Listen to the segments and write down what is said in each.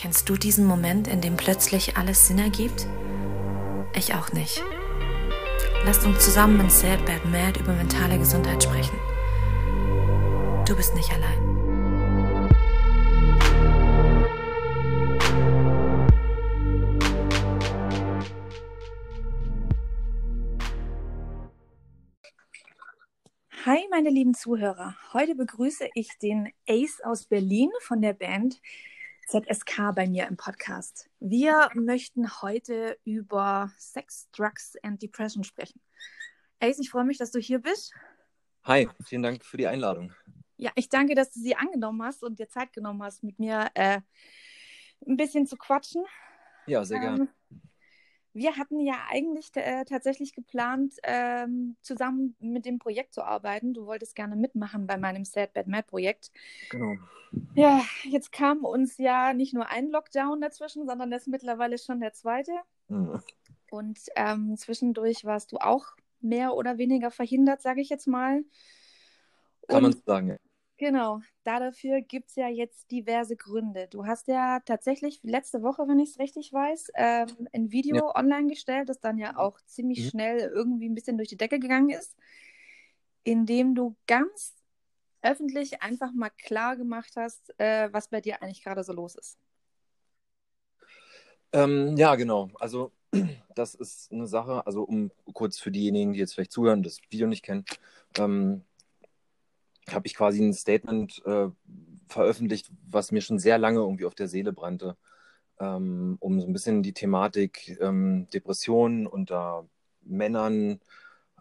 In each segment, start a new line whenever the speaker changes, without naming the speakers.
Kennst du diesen Moment, in dem plötzlich alles Sinn ergibt? Ich auch nicht. Lasst uns zusammen in Sad Bad Mad über mentale Gesundheit sprechen. Du bist nicht allein.
Hi, meine lieben Zuhörer. Heute begrüße ich den Ace aus Berlin von der Band ZSK bei mir im Podcast. Wir möchten heute über Sex, Drugs and Depression sprechen. Ace, ich freue mich, dass du hier bist.
Hi, vielen Dank für die Einladung.
Ja, ich danke, dass du sie angenommen hast und dir Zeit genommen hast, mit mir äh, ein bisschen zu quatschen.
Ja, sehr gerne.
Wir hatten ja eigentlich äh, tatsächlich geplant, ähm, zusammen mit dem Projekt zu arbeiten. Du wolltest gerne mitmachen bei meinem Sad Bad Mad Projekt.
Genau.
Ja, jetzt kam uns ja nicht nur ein Lockdown dazwischen, sondern das ist mittlerweile schon der zweite. Mhm. Und ähm, zwischendurch warst du auch mehr oder weniger verhindert, sage ich jetzt mal.
Kann man sagen, ja.
Genau, dafür gibt es ja jetzt diverse Gründe. Du hast ja tatsächlich letzte Woche, wenn ich es richtig weiß, ähm, ein Video ja. online gestellt, das dann ja auch ziemlich mhm. schnell irgendwie ein bisschen durch die Decke gegangen ist, in dem du ganz öffentlich einfach mal klar gemacht hast, äh, was bei dir eigentlich gerade so los ist.
Ähm, ja, genau. Also das ist eine Sache, also um kurz für diejenigen, die jetzt vielleicht zuhören, das Video nicht kennen, ähm, habe ich quasi ein Statement äh, veröffentlicht, was mir schon sehr lange irgendwie auf der Seele brannte, ähm, um so ein bisschen die Thematik ähm, Depressionen unter Männern,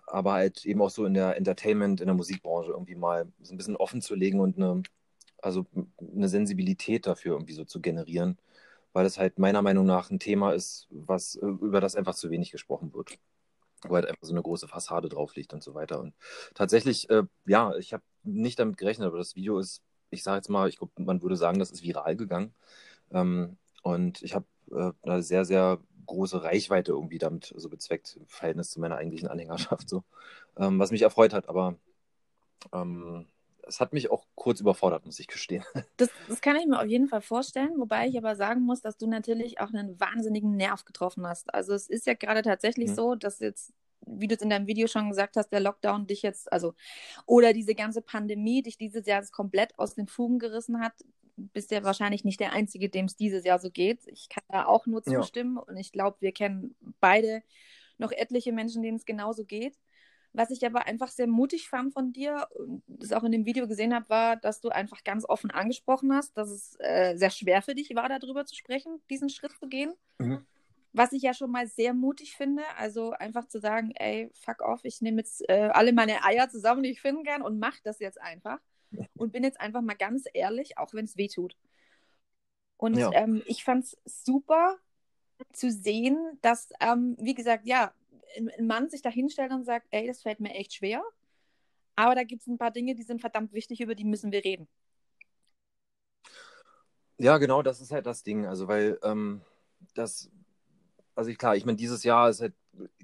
aber halt eben auch so in der Entertainment, in der Musikbranche irgendwie mal so ein bisschen offen zu legen und eine, also eine Sensibilität dafür irgendwie so zu generieren, weil es halt meiner Meinung nach ein Thema ist, was über das einfach zu wenig gesprochen wird wo halt einfach so eine große Fassade drauf liegt und so weiter. Und tatsächlich, äh, ja, ich habe nicht damit gerechnet, aber das Video ist, ich sage jetzt mal, ich glaube, man würde sagen, das ist viral gegangen. Ähm, und ich habe äh, eine sehr, sehr große Reichweite irgendwie damit so bezweckt, im Verhältnis zu meiner eigentlichen Anhängerschaft, so. Ähm, was mich erfreut hat, aber ähm, es hat mich auch kurz überfordert, muss ich gestehen.
Das, das, kann ich mir auf jeden Fall vorstellen, wobei ich aber sagen muss, dass du natürlich auch einen wahnsinnigen Nerv getroffen hast. Also es ist ja gerade tatsächlich mhm. so, dass jetzt, wie du es in deinem Video schon gesagt hast, der Lockdown dich jetzt, also, oder diese ganze Pandemie dich dieses Jahr komplett aus den Fugen gerissen hat. Bist ja wahrscheinlich nicht der Einzige, dem es dieses Jahr so geht. Ich kann da auch nur zustimmen ja. und ich glaube, wir kennen beide noch etliche Menschen, denen es genauso geht. Was ich aber einfach sehr mutig fand von dir, das auch in dem Video gesehen habe, war, dass du einfach ganz offen angesprochen hast, dass es äh, sehr schwer für dich war, darüber zu sprechen, diesen Schritt zu gehen. Mhm. Was ich ja schon mal sehr mutig finde, also einfach zu sagen, ey, fuck off, ich nehme jetzt äh, alle meine Eier zusammen, die ich finden kann und mach das jetzt einfach. Und bin jetzt einfach mal ganz ehrlich, auch wenn es weh tut. Und ja. ähm, ich fand es super zu sehen, dass, ähm, wie gesagt, ja, ein Mann sich da hinstellt und sagt, ey, das fällt mir echt schwer, aber da gibt es ein paar Dinge, die sind verdammt wichtig, über die müssen wir reden.
Ja, genau, das ist halt das Ding. Also, weil ähm, das, also klar, ich meine, dieses Jahr ist halt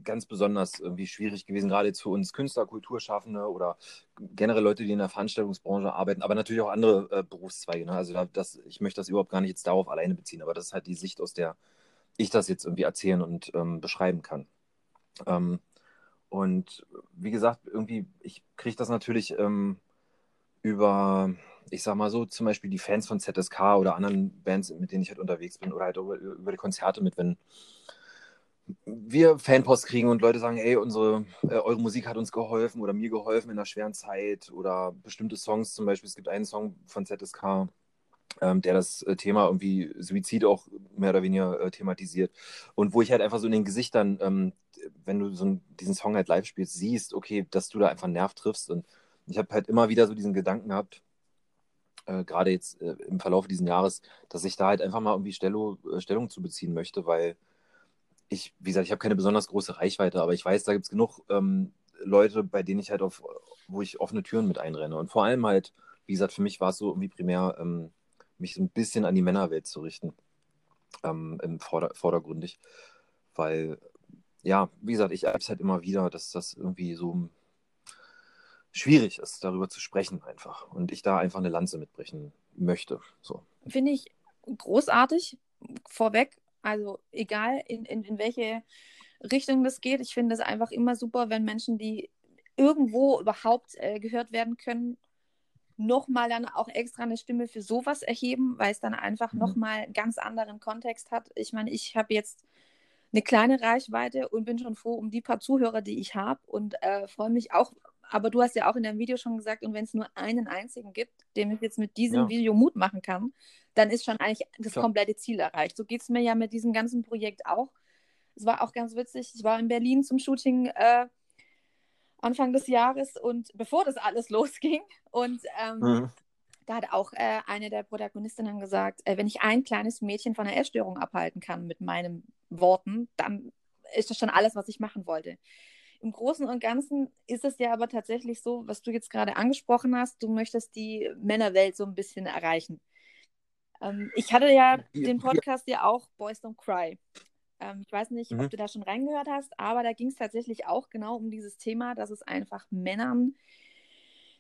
ganz besonders irgendwie schwierig gewesen, gerade jetzt für uns Künstler, Kulturschaffende oder generell Leute, die in der Veranstaltungsbranche arbeiten, aber natürlich auch andere äh, Berufszweige. Ne? Also das, ich möchte das überhaupt gar nicht jetzt darauf alleine beziehen, aber das ist halt die Sicht, aus der ich das jetzt irgendwie erzählen und ähm, beschreiben kann. Ähm, und wie gesagt, irgendwie, ich kriege das natürlich ähm, über, ich sag mal so, zum Beispiel die Fans von ZSK oder anderen Bands, mit denen ich halt unterwegs bin, oder halt über, über die Konzerte mit, wenn wir Fanpost kriegen und Leute sagen, ey, unsere, äh, eure Musik hat uns geholfen oder mir geholfen in einer schweren Zeit oder bestimmte Songs, zum Beispiel, es gibt einen Song von ZSK, ähm, der das äh, Thema irgendwie Suizid auch mehr oder weniger äh, thematisiert. Und wo ich halt einfach so in den Gesichtern, ähm, wenn du so diesen Song halt live spielst, siehst, okay, dass du da einfach einen Nerv triffst. Und ich habe halt immer wieder so diesen Gedanken gehabt, äh, gerade jetzt äh, im Verlauf dieses Jahres, dass ich da halt einfach mal irgendwie Stellung, äh, Stellung zu beziehen möchte, weil ich, wie gesagt, ich habe keine besonders große Reichweite, aber ich weiß, da gibt es genug ähm, Leute, bei denen ich halt auf, wo ich offene Türen mit einrenne. Und vor allem halt, wie gesagt, für mich war es so irgendwie primär ähm, mich so ein bisschen an die Männerwelt zu richten, ähm, im Vorder vordergründig. Weil, ja, wie gesagt, ich erlebe es halt immer wieder, dass das irgendwie so schwierig ist, darüber zu sprechen einfach. Und ich da einfach eine Lanze mitbrechen möchte. So.
Finde ich großartig vorweg. Also egal, in, in, in welche Richtung das geht. Ich finde es einfach immer super, wenn Menschen, die irgendwo überhaupt äh, gehört werden können, nochmal dann auch extra eine Stimme für sowas erheben, weil es dann einfach mhm. nochmal ganz anderen Kontext hat. Ich meine, ich habe jetzt eine kleine Reichweite und bin schon froh um die paar Zuhörer, die ich habe und äh, freue mich auch. Aber du hast ja auch in deinem Video schon gesagt, und wenn es nur einen einzigen gibt, dem ich jetzt mit diesem ja. Video Mut machen kann, dann ist schon eigentlich das Klar. komplette Ziel erreicht. So geht es mir ja mit diesem ganzen Projekt auch. Es war auch ganz witzig. Ich war in Berlin zum Shooting äh, Anfang des Jahres und bevor das alles losging. Und ähm, mhm. da hat auch äh, eine der Protagonistinnen gesagt, äh, wenn ich ein kleines Mädchen von einer Essstörung abhalten kann mit meinen Worten, dann ist das schon alles, was ich machen wollte. Im Großen und Ganzen ist es ja aber tatsächlich so, was du jetzt gerade angesprochen hast, du möchtest die Männerwelt so ein bisschen erreichen. Ähm, ich hatte ja den Podcast ja auch Boys Don't Cry. Ähm, ich weiß nicht, mhm. ob du da schon reingehört hast, aber da ging es tatsächlich auch genau um dieses Thema, dass es einfach Männern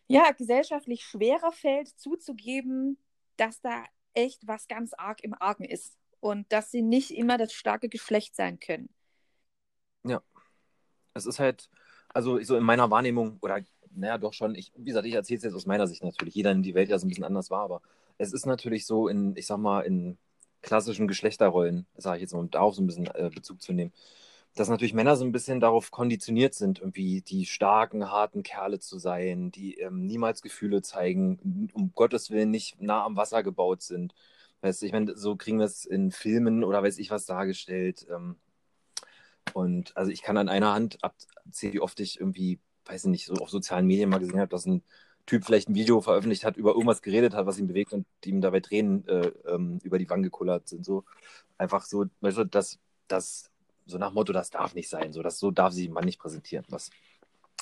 ja gesellschaftlich schwerer fällt, zuzugeben, dass da echt was ganz arg im Argen ist und dass sie nicht immer das starke Geschlecht sein können.
Es ist halt, also so in meiner Wahrnehmung, oder naja, doch schon, ich, wie gesagt, ich erzähle es jetzt aus meiner Sicht natürlich, jeder in die Welt ja so ein bisschen anders war, aber es ist natürlich so in, ich sag mal, in klassischen Geschlechterrollen, sage ich jetzt mal, um darauf so ein bisschen äh, Bezug zu nehmen, dass natürlich Männer so ein bisschen darauf konditioniert sind, irgendwie die starken, harten Kerle zu sein, die ähm, niemals Gefühle zeigen, um Gottes Willen nicht nah am Wasser gebaut sind. Weißt du, ich meine, so kriegen wir es in Filmen oder weiß ich was dargestellt. Ähm, und also ich kann an einer Hand abzählen, wie oft ich irgendwie, weiß ich nicht, so auf sozialen Medien mal gesehen habe, dass ein Typ vielleicht ein Video veröffentlicht hat, über irgendwas geredet hat, was ihn bewegt und ihm dabei Tränen äh, ähm, über die Wangen gekullert sind. So einfach so, weißt du, das, das, so nach Motto, das darf nicht sein, so, das, so darf sich man nicht präsentieren, was,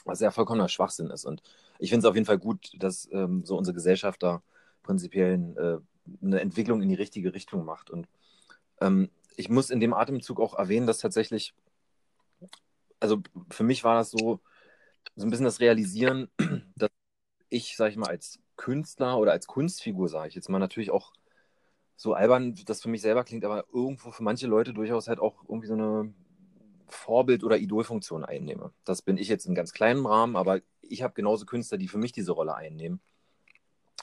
was ja vollkommener Schwachsinn ist. Und ich finde es auf jeden Fall gut, dass ähm, so unsere Gesellschaft da prinzipiell äh, eine Entwicklung in die richtige Richtung macht. Und ähm, ich muss in dem Atemzug auch erwähnen, dass tatsächlich, also für mich war das so, so ein bisschen das Realisieren, dass ich, sage ich mal, als Künstler oder als Kunstfigur, sage ich jetzt mal, natürlich auch so albern, das für mich selber klingt, aber irgendwo für manche Leute durchaus halt auch irgendwie so eine Vorbild- oder Idolfunktion einnehme. Das bin ich jetzt in ganz kleinem Rahmen, aber ich habe genauso Künstler, die für mich diese Rolle einnehmen.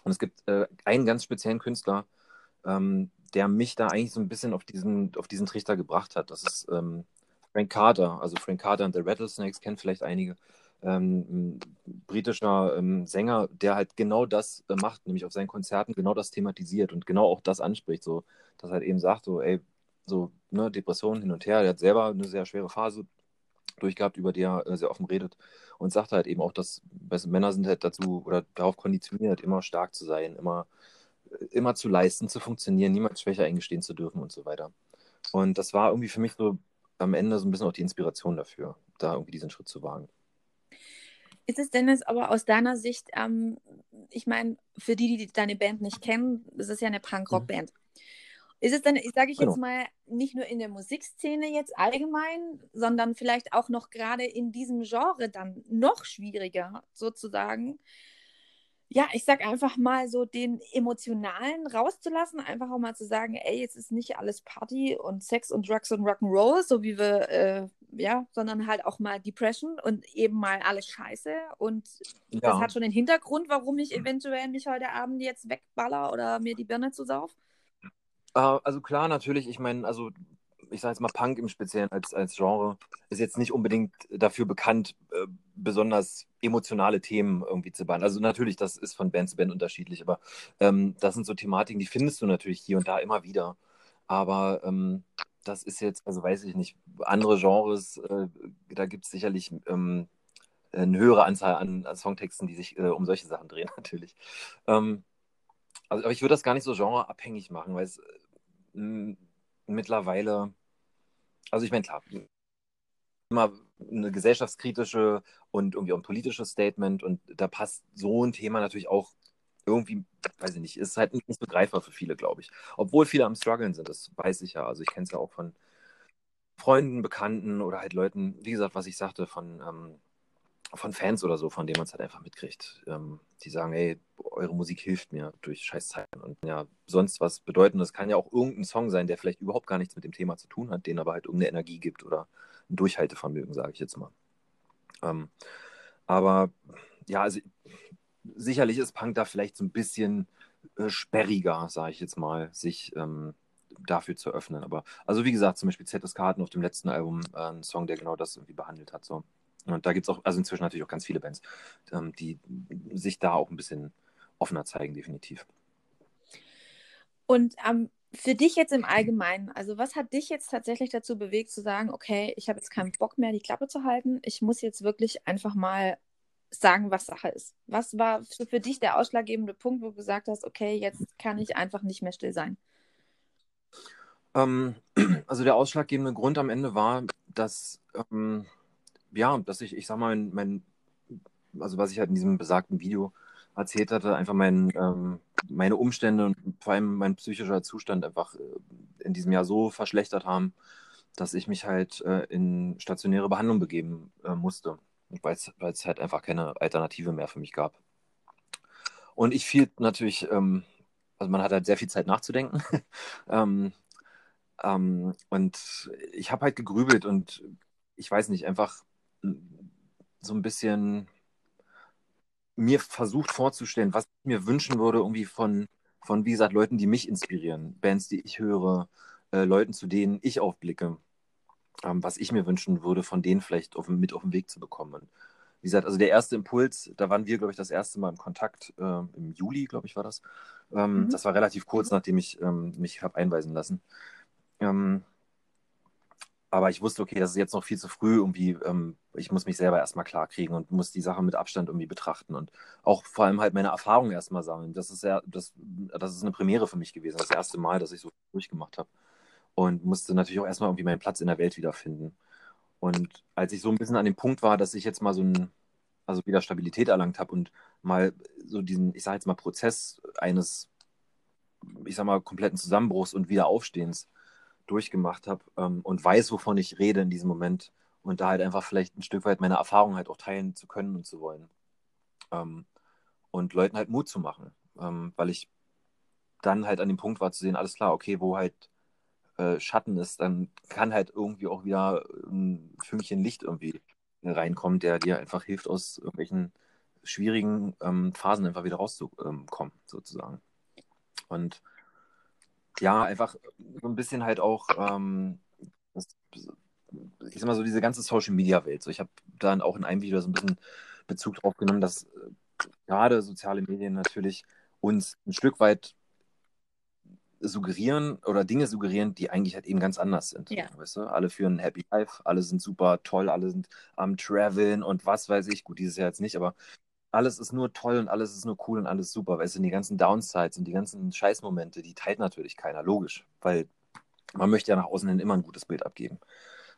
Und es gibt äh, einen ganz speziellen Künstler, ähm, der mich da eigentlich so ein bisschen auf diesen, auf diesen Trichter gebracht hat. Das ist ähm, Frank Carter. Also Frank Carter und The Rattlesnakes kennen vielleicht einige ähm, britischer ähm, Sänger, der halt genau das äh, macht, nämlich auf seinen Konzerten genau das thematisiert und genau auch das anspricht, so, dass er halt eben sagt, so, ey, so, ne, Depressionen hin und her, der hat selber eine sehr schwere Phase durchgehabt, über die er äh, sehr offen redet und sagt halt eben auch, dass Männer sind halt dazu oder darauf konditioniert, immer stark zu sein, immer, immer zu leisten, zu funktionieren, niemals schwächer eingestehen zu dürfen und so weiter. Und das war irgendwie für mich so am Ende so ein bisschen auch die Inspiration dafür, da irgendwie diesen Schritt zu wagen.
Ist es denn jetzt aber aus deiner Sicht, ähm, ich meine, für die, die deine Band nicht kennen, das ist ja eine Punk-Rock-Band. Mhm. Ist es denn, sage ich genau. jetzt mal, nicht nur in der Musikszene jetzt allgemein, sondern vielleicht auch noch gerade in diesem Genre dann noch schwieriger sozusagen, ja, ich sag einfach mal so den emotionalen rauszulassen, einfach auch mal zu sagen, ey, jetzt ist nicht alles Party und Sex und Drugs und Rock'n'Roll, so wie wir, äh, ja, sondern halt auch mal Depression und eben mal alles Scheiße und ja. das hat schon den Hintergrund, warum ich eventuell mich heute Abend jetzt wegballer oder mir die Birne zu sauf.
Äh, also klar, natürlich, ich meine, also ich sage jetzt mal Punk im Speziellen als, als Genre, ist jetzt nicht unbedingt dafür bekannt, äh, besonders emotionale Themen irgendwie zu behandeln. Also natürlich, das ist von Band zu Band unterschiedlich, aber ähm, das sind so Thematiken, die findest du natürlich hier und da immer wieder. Aber ähm, das ist jetzt, also weiß ich nicht, andere Genres, äh, da gibt es sicherlich ähm, eine höhere Anzahl an, an Songtexten, die sich äh, um solche Sachen drehen, natürlich. Ähm, also, aber ich würde das gar nicht so genreabhängig machen, weil es äh, mittlerweile, also ich meine, klar, immer eine gesellschaftskritische und irgendwie auch ein politisches Statement und da passt so ein Thema natürlich auch irgendwie, weiß ich nicht, ist halt nicht begreifbar für viele, glaube ich. Obwohl viele am struggeln sind, das weiß ich ja. Also ich kenne es ja auch von Freunden, Bekannten oder halt Leuten, wie gesagt, was ich sagte, von, ähm, von Fans oder so, von denen man es halt einfach mitkriegt. Ähm, die sagen, ey, eure Musik hilft mir durch Scheißzeiten und ja, sonst was bedeuten. Das kann ja auch irgendein Song sein, der vielleicht überhaupt gar nichts mit dem Thema zu tun hat, den aber halt irgendeine Energie gibt oder ein Durchhaltevermögen, sage ich jetzt mal. Ähm, aber ja, also sicherlich ist Punk da vielleicht so ein bisschen äh, sperriger, sage ich jetzt mal, sich ähm, dafür zu öffnen. Aber also wie gesagt, zum Beispiel ZSK hatten auf dem letzten Album äh, einen Song, der genau das irgendwie behandelt hat. So. Und da gibt es auch, also inzwischen natürlich auch ganz viele Bands, ähm, die sich da auch ein bisschen offener zeigen, definitiv.
Und ähm, für dich jetzt im Allgemeinen, also was hat dich jetzt tatsächlich dazu bewegt zu sagen, okay, ich habe jetzt keinen Bock mehr, die Klappe zu halten, ich muss jetzt wirklich einfach mal sagen, was Sache ist. Was war für dich der ausschlaggebende Punkt, wo du gesagt hast, okay, jetzt kann ich einfach nicht mehr still sein?
Ähm, also der ausschlaggebende Grund am Ende war, dass ähm, ja, dass ich, ich sag mal, mein, mein, also was ich halt in diesem besagten Video erzählt hatte, einfach mein, ähm, meine Umstände und vor allem mein psychischer Zustand einfach äh, in diesem Jahr so verschlechtert haben, dass ich mich halt äh, in stationäre Behandlung begeben äh, musste, weil es halt einfach keine Alternative mehr für mich gab. Und ich fiel natürlich, ähm, also man hat halt sehr viel Zeit nachzudenken. ähm, ähm, und ich habe halt gegrübelt und ich weiß nicht, einfach so ein bisschen mir versucht vorzustellen, was ich mir wünschen würde, irgendwie von, von, wie gesagt, Leuten, die mich inspirieren, Bands, die ich höre, äh, Leuten, zu denen ich aufblicke, ähm, was ich mir wünschen würde, von denen vielleicht auf, mit auf den Weg zu bekommen. Wie gesagt, also der erste Impuls, da waren wir, glaube ich, das erste Mal im Kontakt, äh, im Juli, glaube ich, war das. Ähm, mhm. Das war relativ kurz, nachdem ich ähm, mich habe einweisen lassen. Ähm, aber ich wusste, okay, das ist jetzt noch viel zu früh, irgendwie, ähm, ich muss mich selber erstmal klarkriegen und muss die Sache mit Abstand irgendwie betrachten und auch vor allem halt meine Erfahrungen erstmal sammeln. Das ist ja, das, das ist eine Premiere für mich gewesen, das erste Mal, dass ich so durchgemacht habe. Und musste natürlich auch erstmal irgendwie meinen Platz in der Welt wiederfinden. Und als ich so ein bisschen an dem Punkt war, dass ich jetzt mal so ein, also wieder Stabilität erlangt habe und mal so diesen, ich sage jetzt mal, Prozess eines, ich sag mal, kompletten Zusammenbruchs und Wiederaufstehens durchgemacht habe ähm, und weiß, wovon ich rede in diesem Moment und da halt einfach vielleicht ein Stück weit meine Erfahrungen halt auch teilen zu können und zu wollen. Ähm, und Leuten halt Mut zu machen, ähm, weil ich dann halt an dem Punkt war zu sehen, alles klar, okay, wo halt äh, Schatten ist, dann kann halt irgendwie auch wieder ein Fünkchen Licht irgendwie reinkommen, der dir einfach hilft, aus irgendwelchen schwierigen ähm, Phasen einfach wieder rauszukommen, sozusagen. Und ja, einfach so ein bisschen halt auch, ähm, ich sag mal so, diese ganze Social Media Welt. So, ich habe dann auch in einem Video so ein bisschen Bezug drauf genommen, dass äh, gerade soziale Medien natürlich uns ein Stück weit suggerieren oder Dinge suggerieren, die eigentlich halt eben ganz anders sind. Ja. Weißt du? Alle führen ein Happy Life, alle sind super toll, alle sind am Traveln und was weiß ich. Gut, dieses Jahr jetzt nicht, aber alles ist nur toll und alles ist nur cool und alles super. Weißt du, die ganzen Downsides und die ganzen Scheißmomente, die teilt natürlich keiner, logisch, weil man möchte ja nach außen hin immer ein gutes Bild abgeben.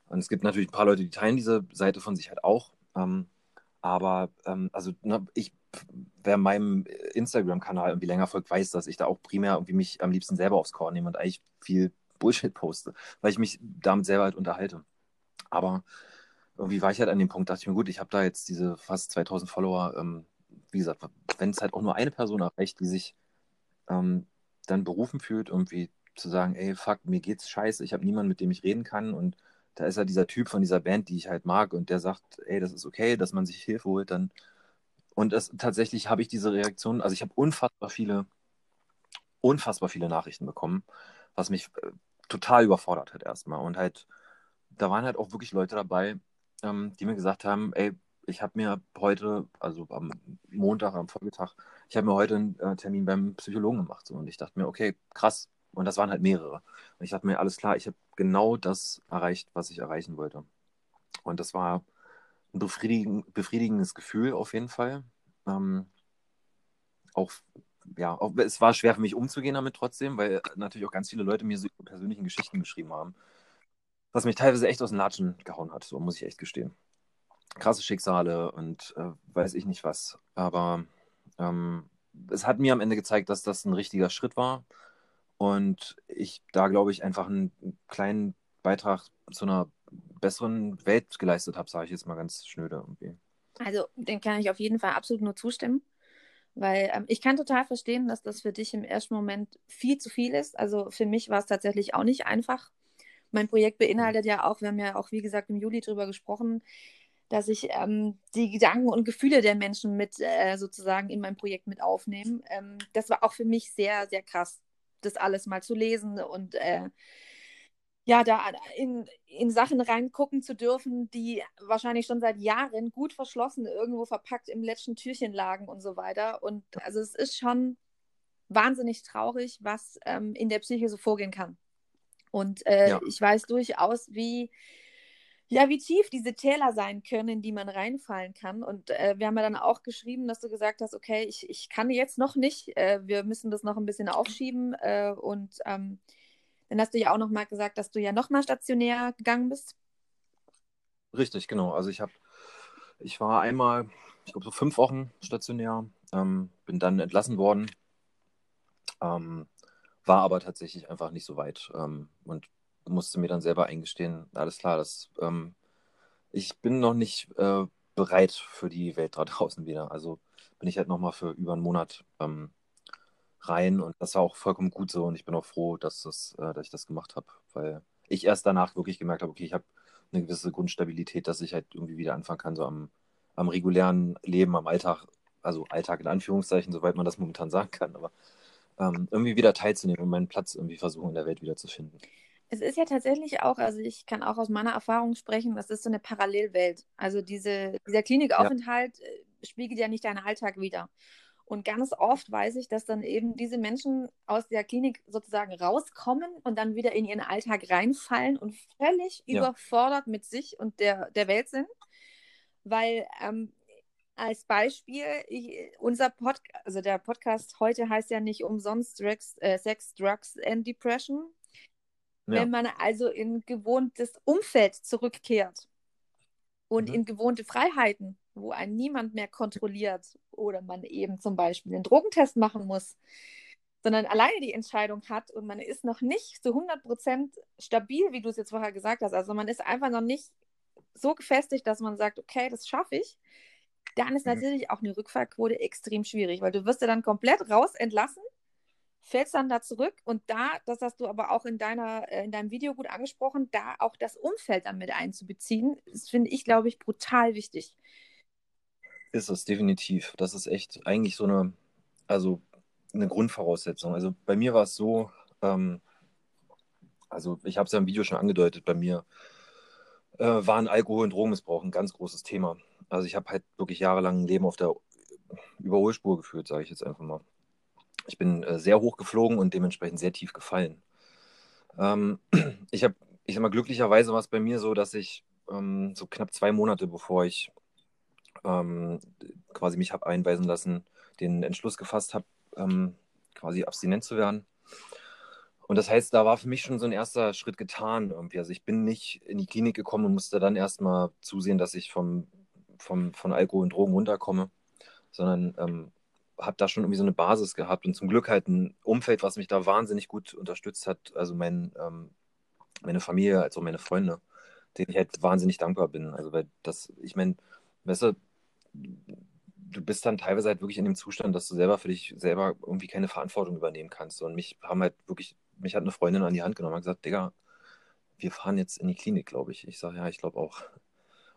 Und es gibt natürlich ein paar Leute, die teilen diese Seite von sich halt auch. Ähm, aber ähm, also ne, ich, wer meinem Instagram-Kanal irgendwie länger folgt, weiß, dass ich da auch primär irgendwie mich am liebsten selber aufs Korn nehme und eigentlich viel Bullshit poste, weil ich mich damit selber halt unterhalte. Aber irgendwie war ich halt an dem Punkt, dachte ich mir, gut, ich habe da jetzt diese fast 2000 Follower. Ähm, wie gesagt, wenn es halt auch nur eine Person erreicht, die sich ähm, dann berufen fühlt, irgendwie zu sagen, ey, fuck, mir geht's scheiße, ich habe niemanden, mit dem ich reden kann und da ist halt dieser Typ von dieser Band, die ich halt mag und der sagt, ey, das ist okay, dass man sich Hilfe holt, dann und das, tatsächlich habe ich diese Reaktion, also ich habe unfassbar viele, unfassbar viele Nachrichten bekommen, was mich äh, total überfordert hat erstmal und halt, da waren halt auch wirklich Leute dabei, ähm, die mir gesagt haben, ey, ich habe mir heute, also am Montag, am Folgetag, ich habe mir heute einen äh, Termin beim Psychologen gemacht. So, und ich dachte mir, okay, krass. Und das waren halt mehrere. Und ich dachte mir, alles klar, ich habe genau das erreicht, was ich erreichen wollte. Und das war ein befriedigen, befriedigendes Gefühl auf jeden Fall. Ähm, auch, ja, auch, es war schwer für mich umzugehen damit trotzdem, weil natürlich auch ganz viele Leute mir so persönlichen Geschichten geschrieben haben was mich teilweise echt aus den Latschen gehauen hat, so muss ich echt gestehen. Krasse Schicksale und äh, weiß ich nicht was. Aber ähm, es hat mir am Ende gezeigt, dass das ein richtiger Schritt war. Und ich da, glaube ich, einfach einen kleinen Beitrag zu einer besseren Welt geleistet habe, sage ich jetzt mal ganz schnöde irgendwie.
Also, dem kann ich auf jeden Fall absolut nur zustimmen. Weil ähm, ich kann total verstehen, dass das für dich im ersten Moment viel zu viel ist. Also für mich war es tatsächlich auch nicht einfach. Mein Projekt beinhaltet ja auch, wir haben ja auch, wie gesagt, im Juli drüber gesprochen, dass ich ähm, die Gedanken und Gefühle der Menschen mit äh, sozusagen in mein Projekt mit aufnehme. Ähm, das war auch für mich sehr, sehr krass, das alles mal zu lesen und äh, ja, da in, in Sachen reingucken zu dürfen, die wahrscheinlich schon seit Jahren gut verschlossen irgendwo verpackt im letzten Türchen lagen und so weiter. Und also es ist schon wahnsinnig traurig, was ähm, in der Psyche so vorgehen kann. Und äh, ja. ich weiß durchaus, wie, ja, wie tief diese Täler sein können, in die man reinfallen kann. Und äh, wir haben ja dann auch geschrieben, dass du gesagt hast, okay, ich, ich kann jetzt noch nicht, äh, wir müssen das noch ein bisschen aufschieben. Äh, und ähm, dann hast du ja auch noch mal gesagt, dass du ja noch mal stationär gegangen bist.
Richtig, genau. Also ich habe, ich war einmal, ich glaube so fünf Wochen stationär, ähm, bin dann entlassen worden, ähm, war aber tatsächlich einfach nicht so weit ähm, und musste mir dann selber eingestehen, alles klar, das, ähm, ich bin noch nicht äh, bereit für die Welt da draußen wieder. Also bin ich halt noch mal für über einen Monat ähm, rein und das war auch vollkommen gut so und ich bin auch froh, dass, das, äh, dass ich das gemacht habe, weil ich erst danach wirklich gemerkt habe, okay, ich habe eine gewisse Grundstabilität, dass ich halt irgendwie wieder anfangen kann, so am, am regulären Leben, am Alltag, also Alltag in Anführungszeichen, soweit man das momentan sagen kann, aber ähm, irgendwie wieder teilzunehmen und meinen Platz irgendwie versuchen in der Welt wieder zu finden.
Es ist ja tatsächlich auch, also ich kann auch aus meiner Erfahrung sprechen, das ist so eine Parallelwelt. Also diese, dieser Klinikaufenthalt ja. Äh, spiegelt ja nicht deinen Alltag wider. Und ganz oft weiß ich, dass dann eben diese Menschen aus der Klinik sozusagen rauskommen und dann wieder in ihren Alltag reinfallen und völlig ja. überfordert mit sich und der, der Welt sind. Weil ähm, als Beispiel, ich, unser Podcast, also der Podcast heute heißt ja nicht umsonst Drugs, äh, Sex, Drugs and Depression. Ja. Wenn man also in gewohntes Umfeld zurückkehrt und mhm. in gewohnte Freiheiten, wo ein niemand mehr kontrolliert oder man eben zum Beispiel einen Drogentest machen muss, sondern alleine die Entscheidung hat und man ist noch nicht zu 100% stabil, wie du es jetzt vorher gesagt hast. Also man ist einfach noch nicht so gefestigt, dass man sagt, okay, das schaffe ich. Dann ist mhm. natürlich auch eine Rückfallquote extrem schwierig, weil du wirst ja dann komplett raus entlassen fällst dann da zurück und da, das hast du aber auch in, deiner, äh, in deinem Video gut angesprochen, da auch das Umfeld dann mit einzubeziehen, das finde ich, glaube ich, brutal wichtig.
Ist es definitiv. Das ist echt eigentlich so eine, also eine Grundvoraussetzung. Also bei mir war es so, ähm, also ich habe es ja im Video schon angedeutet, bei mir äh, waren Alkohol- und Drogenmissbrauch ein ganz großes Thema. Also ich habe halt wirklich jahrelang ein Leben auf der Überholspur geführt, sage ich jetzt einfach mal. Ich bin äh, sehr hoch geflogen und dementsprechend sehr tief gefallen. Ähm, ich habe, ich sag mal, glücklicherweise war es bei mir so, dass ich ähm, so knapp zwei Monate bevor ich ähm, quasi mich habe einweisen lassen, den Entschluss gefasst habe, ähm, quasi abstinent zu werden. Und das heißt, da war für mich schon so ein erster Schritt getan irgendwie. Also ich bin nicht in die Klinik gekommen und musste dann erstmal zusehen, dass ich vom, vom, von Alkohol und Drogen runterkomme, sondern ähm, habe da schon irgendwie so eine Basis gehabt und zum Glück halt ein Umfeld, was mich da wahnsinnig gut unterstützt hat. Also mein, ähm, meine Familie, also meine Freunde, denen ich halt wahnsinnig dankbar bin. Also weil das, ich meine, weißt du, du bist dann teilweise halt wirklich in dem Zustand, dass du selber für dich selber irgendwie keine Verantwortung übernehmen kannst. Und mich haben halt wirklich, mich hat eine Freundin an die Hand genommen und gesagt, Digga, wir fahren jetzt in die Klinik, glaube ich. Ich sage, ja, ich glaube auch.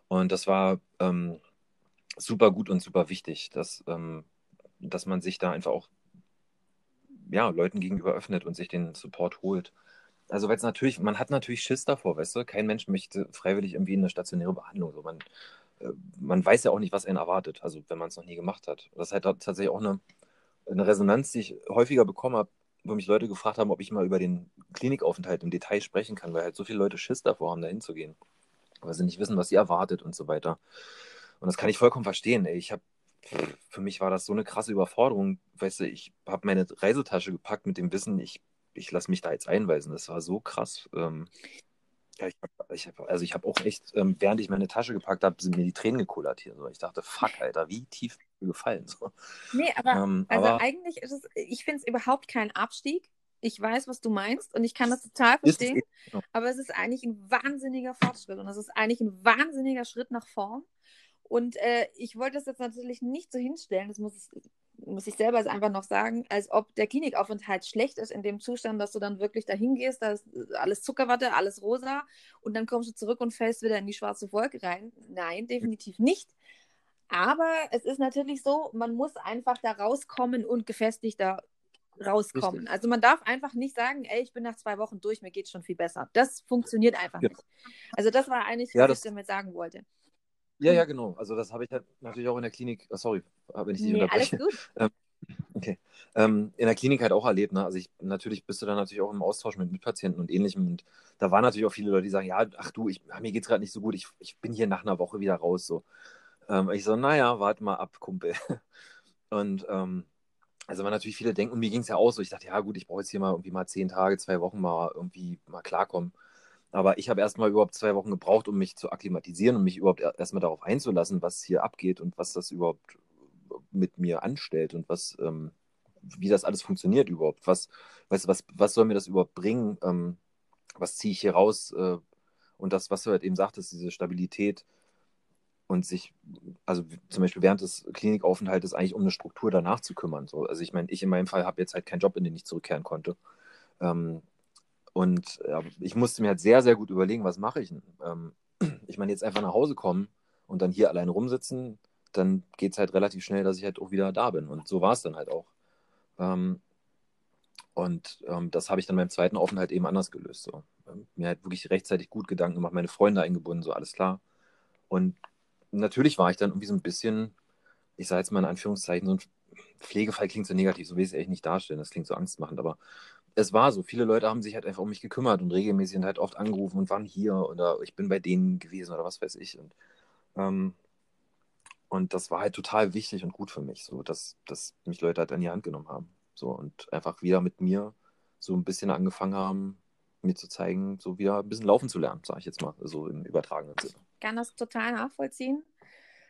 Und das war ähm, super gut und super wichtig, dass ähm, dass man sich da einfach auch ja, Leuten gegenüber öffnet und sich den Support holt. Also, weil es natürlich, man hat natürlich Schiss davor, weißt du? Kein Mensch möchte freiwillig irgendwie in eine stationäre Behandlung. So, man, äh, man weiß ja auch nicht, was einen erwartet, also wenn man es noch nie gemacht hat. Das ist halt tatsächlich auch eine, eine Resonanz, die ich häufiger bekommen habe, wo mich Leute gefragt haben, ob ich mal über den Klinikaufenthalt im Detail sprechen kann, weil halt so viele Leute Schiss davor haben, da hinzugehen. Weil sie nicht wissen, was sie erwartet und so weiter. Und das kann ich vollkommen verstehen. Ey. Ich habe für mich war das so eine krasse Überforderung. Weißt du, ich habe meine Reisetasche gepackt mit dem Wissen, ich, ich lasse mich da jetzt einweisen. Das war so krass. Ähm, ja, ich ich also ich habe auch echt, ähm, während ich meine Tasche gepackt habe, sind mir die Tränen gekullert hier. So. Ich dachte, fuck, Alter, wie tief gefallen. So.
Nee, aber, ähm, also aber eigentlich ist es, ich finde es überhaupt kein Abstieg. Ich weiß, was du meinst und ich kann das total verstehen. Aber es ist eigentlich ein wahnsinniger Fortschritt und es ist eigentlich ein wahnsinniger Schritt nach vorn. Und äh, ich wollte das jetzt natürlich nicht so hinstellen, das muss, muss ich selber einfach noch sagen, als ob der Klinikaufenthalt schlecht ist in dem Zustand, dass du dann wirklich dahin gehst, da ist alles Zuckerwatte, alles rosa und dann kommst du zurück und fällst wieder in die schwarze Wolke rein. Nein, definitiv nicht. Aber es ist natürlich so, man muss einfach da rauskommen und gefestigt da rauskommen. Richtig. Also man darf einfach nicht sagen, ey, ich bin nach zwei Wochen durch, mir geht es schon viel besser. Das funktioniert einfach ja. nicht. Also das war eigentlich, was ja, das... ich damit sagen wollte.
Ja, ja, genau. Also das habe ich halt natürlich auch in der Klinik, oh, sorry, wenn ich dich nee, unterbreche. Alles gut. Ähm, okay. Ähm, in der Klinik halt auch erlebt, ne? Also ich, natürlich bist du dann natürlich auch im Austausch mit Mitpatienten und ähnlichem. Und da waren natürlich auch viele Leute, die sagen, ja, ach du, ich, mir geht es gerade nicht so gut, ich, ich bin hier nach einer Woche wieder raus. So. Ähm, ich so, naja, warte mal ab, Kumpel. Und ähm, also man natürlich viele denken, und mir ging es ja auch so, ich dachte, ja gut, ich brauche jetzt hier mal irgendwie mal zehn Tage, zwei Wochen mal irgendwie mal klarkommen. Aber ich habe erstmal überhaupt zwei Wochen gebraucht, um mich zu akklimatisieren und mich überhaupt erstmal darauf einzulassen, was hier abgeht und was das überhaupt mit mir anstellt und was, ähm, wie das alles funktioniert überhaupt. Was, weißt was, was soll mir das überhaupt bringen? Ähm, was ziehe ich hier raus? Äh, und das, was du halt eben sagtest, diese Stabilität, und sich, also zum Beispiel während des Klinikaufenthaltes eigentlich um eine Struktur danach zu kümmern. So. Also ich meine, ich in meinem Fall habe jetzt halt keinen Job, in den ich zurückkehren konnte. Ähm, und ja, ich musste mir halt sehr, sehr gut überlegen, was mache ich denn? Ähm, ich meine, jetzt einfach nach Hause kommen und dann hier allein rumsitzen, dann geht es halt relativ schnell, dass ich halt auch wieder da bin. Und so war es dann halt auch. Ähm, und ähm, das habe ich dann beim zweiten Aufenthalt eben anders gelöst. So. Mir halt wirklich rechtzeitig gut Gedanken gemacht, meine Freunde eingebunden, so alles klar. Und natürlich war ich dann irgendwie so ein bisschen, ich sage jetzt mal in Anführungszeichen, so ein Pflegefall klingt so negativ, so will ich es echt nicht darstellen, das klingt so angstmachend, aber es war so, viele Leute haben sich halt einfach um mich gekümmert und regelmäßig halt oft angerufen und waren hier oder ich bin bei denen gewesen oder was weiß ich. Und, ähm, und das war halt total wichtig und gut für mich, so dass, dass mich Leute halt an die Hand genommen haben. So und einfach wieder mit mir so ein bisschen angefangen haben, mir zu zeigen, so wieder ein bisschen laufen zu lernen, sage ich jetzt mal, so im übertragenen Sinne
kann das total nachvollziehen.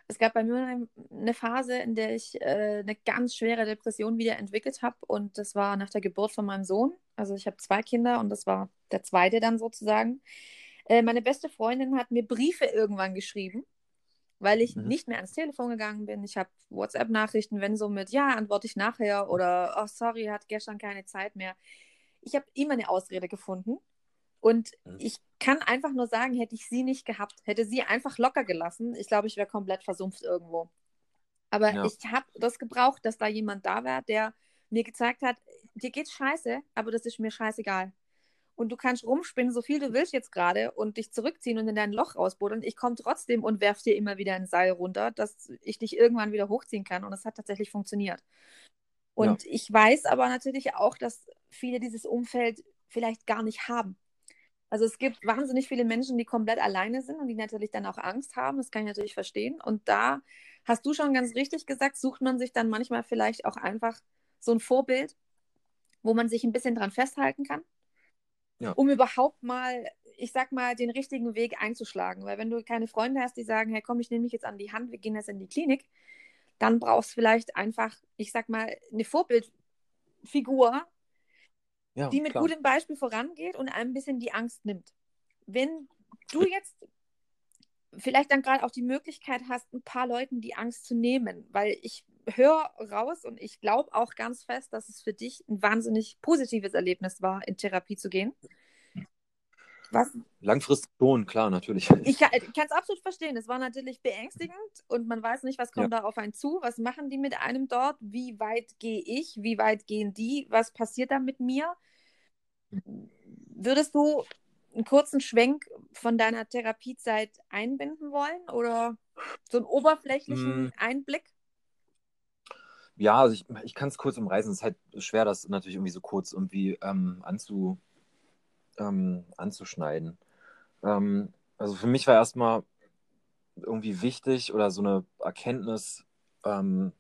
Es gab bei mir eine Phase, in der ich äh, eine ganz schwere Depression wieder entwickelt habe und das war nach der Geburt von meinem Sohn. Also ich habe zwei Kinder und das war der zweite dann sozusagen. Äh, meine beste Freundin hat mir Briefe irgendwann geschrieben, weil ich mhm. nicht mehr ans Telefon gegangen bin. Ich habe WhatsApp-Nachrichten, wenn so mit Ja, antworte ich nachher oder Oh, sorry, hat gestern keine Zeit mehr. Ich habe immer eine Ausrede gefunden und mhm. ich kann einfach nur sagen, hätte ich sie nicht gehabt, hätte sie einfach locker gelassen, ich glaube, ich wäre komplett versumpft irgendwo. Aber ja. ich habe das gebraucht, dass da jemand da war, der mir gezeigt hat, dir geht's scheiße, aber das ist mir scheißegal. Und du kannst rumspinnen, so viel du willst jetzt gerade und dich zurückziehen und in dein Loch rausbuddeln. Ich komme trotzdem und werf dir immer wieder ein Seil runter, dass ich dich irgendwann wieder hochziehen kann. Und es hat tatsächlich funktioniert. Und ja. ich weiß aber natürlich auch, dass viele dieses Umfeld vielleicht gar nicht haben. Also es gibt wahnsinnig viele Menschen, die komplett alleine sind und die natürlich dann auch Angst haben. Das kann ich natürlich verstehen. Und da hast du schon ganz richtig gesagt, sucht man sich dann manchmal vielleicht auch einfach so ein Vorbild, wo man sich ein bisschen dran festhalten kann, ja. um überhaupt mal, ich sag mal, den richtigen Weg einzuschlagen. Weil wenn du keine Freunde hast, die sagen, hey komm, ich nehme mich jetzt an die Hand, wir gehen jetzt in die Klinik, dann brauchst du vielleicht einfach, ich sag mal, eine Vorbildfigur, ja, die mit klar. gutem Beispiel vorangeht und ein bisschen die Angst nimmt. Wenn du jetzt vielleicht dann gerade auch die Möglichkeit hast, ein paar Leuten die Angst zu nehmen, weil ich höre raus und ich glaube auch ganz fest, dass es für dich ein wahnsinnig positives Erlebnis war, in Therapie zu gehen.
Was? Langfristig schon, klar, natürlich.
Ich kann es absolut verstehen. Es war natürlich beängstigend und man weiß nicht, was kommt ja. da auf einen zu. Was machen die mit einem dort? Wie weit gehe ich? Wie weit gehen die? Was passiert da mit mir? Würdest du einen kurzen Schwenk von deiner Therapiezeit einbinden wollen oder so einen oberflächlichen hm. Einblick?
Ja, also ich, ich kann es kurz umreißen. Es ist halt schwer, das natürlich irgendwie so kurz irgendwie ähm, anzu, ähm, anzuschneiden. Ähm, also für mich war erstmal irgendwie wichtig oder so eine Erkenntnis, ähm,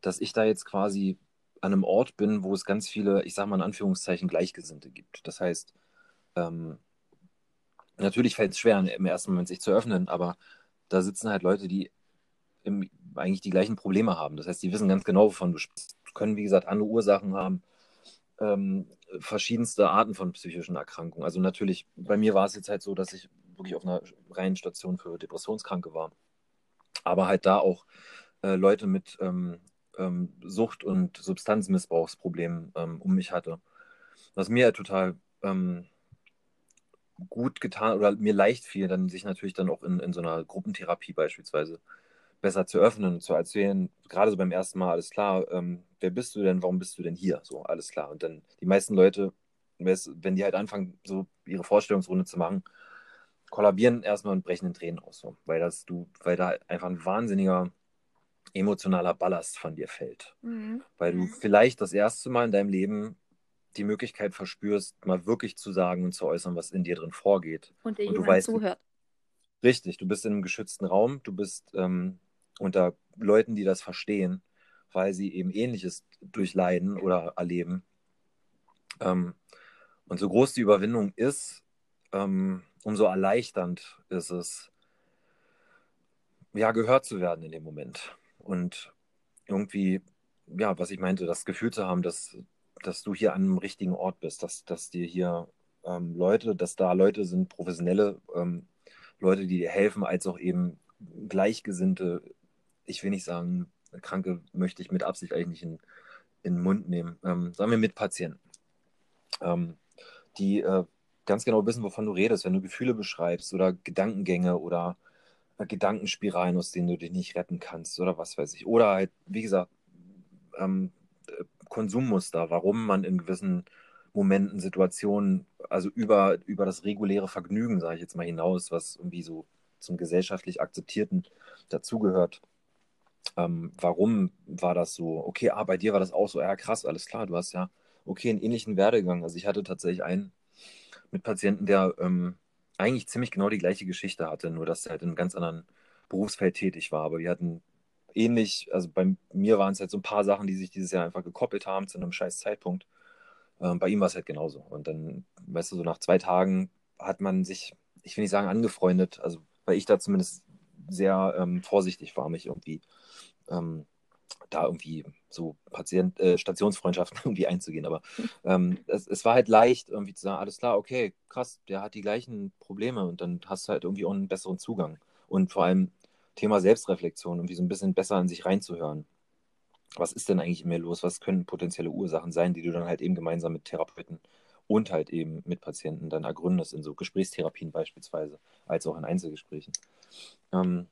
dass ich da jetzt quasi an einem Ort bin, wo es ganz viele, ich sage mal in Anführungszeichen, Gleichgesinnte gibt. Das heißt, ähm, natürlich fällt es schwer, im ersten Moment sich zu öffnen, aber da sitzen halt Leute, die im, eigentlich die gleichen Probleme haben. Das heißt, die wissen ganz genau, wovon du sprichst. Können, wie gesagt, andere Ursachen haben, ähm, verschiedenste Arten von psychischen Erkrankungen. Also natürlich, bei mir war es jetzt halt so, dass ich wirklich auf einer reinen Station für Depressionskranke war. aber halt da auch äh, Leute mit ähm, ähm, Sucht- und Substanzmissbrauchsproblemen ähm, um mich hatte. Was mir halt total ähm, gut getan oder mir leicht fiel, dann sich natürlich dann auch in, in so einer Gruppentherapie beispielsweise besser zu öffnen und zu erzählen, gerade so beim ersten Mal, alles klar, ähm, wer bist du denn, warum bist du denn hier? So, alles klar. Und dann die meisten Leute, wenn die halt anfangen, so ihre Vorstellungsrunde zu machen, kollabieren erstmal und brechen in Tränen aus, so, weil das du, weil da einfach ein wahnsinniger emotionaler Ballast von dir fällt. Mhm. Weil du vielleicht das erste Mal in deinem Leben die Möglichkeit verspürst, mal wirklich zu sagen und zu äußern, was in dir drin vorgeht.
Und dir
und
jemand weißt, zuhört.
Richtig, du bist in einem geschützten Raum, du bist ähm, unter Leuten, die das verstehen, weil sie eben Ähnliches durchleiden oder erleben. Ähm, und so groß die Überwindung ist, ähm, umso erleichternd ist es, ja, gehört zu werden in dem Moment. Und irgendwie, ja, was ich meinte, das Gefühl zu haben, dass, dass du hier an einem richtigen Ort bist, dass, dass dir hier ähm, Leute, dass da Leute sind, professionelle ähm, Leute, die dir helfen, als auch eben Gleichgesinnte, ich will nicht sagen, Kranke möchte ich mit Absicht eigentlich nicht in, in den Mund nehmen, ähm, sagen wir Mitpatienten, ähm, die äh, ganz genau wissen, wovon du redest, wenn du Gefühle beschreibst oder Gedankengänge oder äh, Gedankenspiralen, aus denen du dich nicht retten kannst oder was weiß ich. Oder halt, wie gesagt, ähm, äh, Konsummuster, warum man in gewissen Momenten, Situationen, also über, über das reguläre Vergnügen, sage ich jetzt mal hinaus, was irgendwie so zum gesellschaftlich akzeptierten dazugehört. Ähm, warum war das so? Okay, ah, bei dir war das auch so, ja krass, alles klar, du hast ja, okay, einen ähnlichen Werdegang. Also ich hatte tatsächlich einen mit Patienten, der ähm, eigentlich ziemlich genau die gleiche Geschichte hatte, nur dass er halt in einem ganz anderen Berufsfeld tätig war. Aber wir hatten ähnlich, also bei mir waren es halt so ein paar Sachen, die sich dieses Jahr einfach gekoppelt haben zu einem scheiß Zeitpunkt. Ähm, bei ihm war es halt genauso. Und dann, weißt du, so nach zwei Tagen hat man sich, ich will nicht sagen angefreundet, also weil ich da zumindest sehr ähm, vorsichtig war, mich irgendwie ähm, da irgendwie so Patient, äh, Stationsfreundschaften irgendwie einzugehen. Aber ähm, es, es, war halt leicht, irgendwie zu sagen, alles klar, okay, krass, der hat die gleichen Probleme und dann hast du halt irgendwie auch einen besseren Zugang. Und vor allem Thema Selbstreflexion, irgendwie so ein bisschen besser in sich reinzuhören. Was ist denn eigentlich mir los? Was können potenzielle Ursachen sein, die du dann halt eben gemeinsam mit Therapeuten und halt eben mit Patienten dann ergründest, in so Gesprächstherapien beispielsweise, als auch in Einzelgesprächen. Ähm,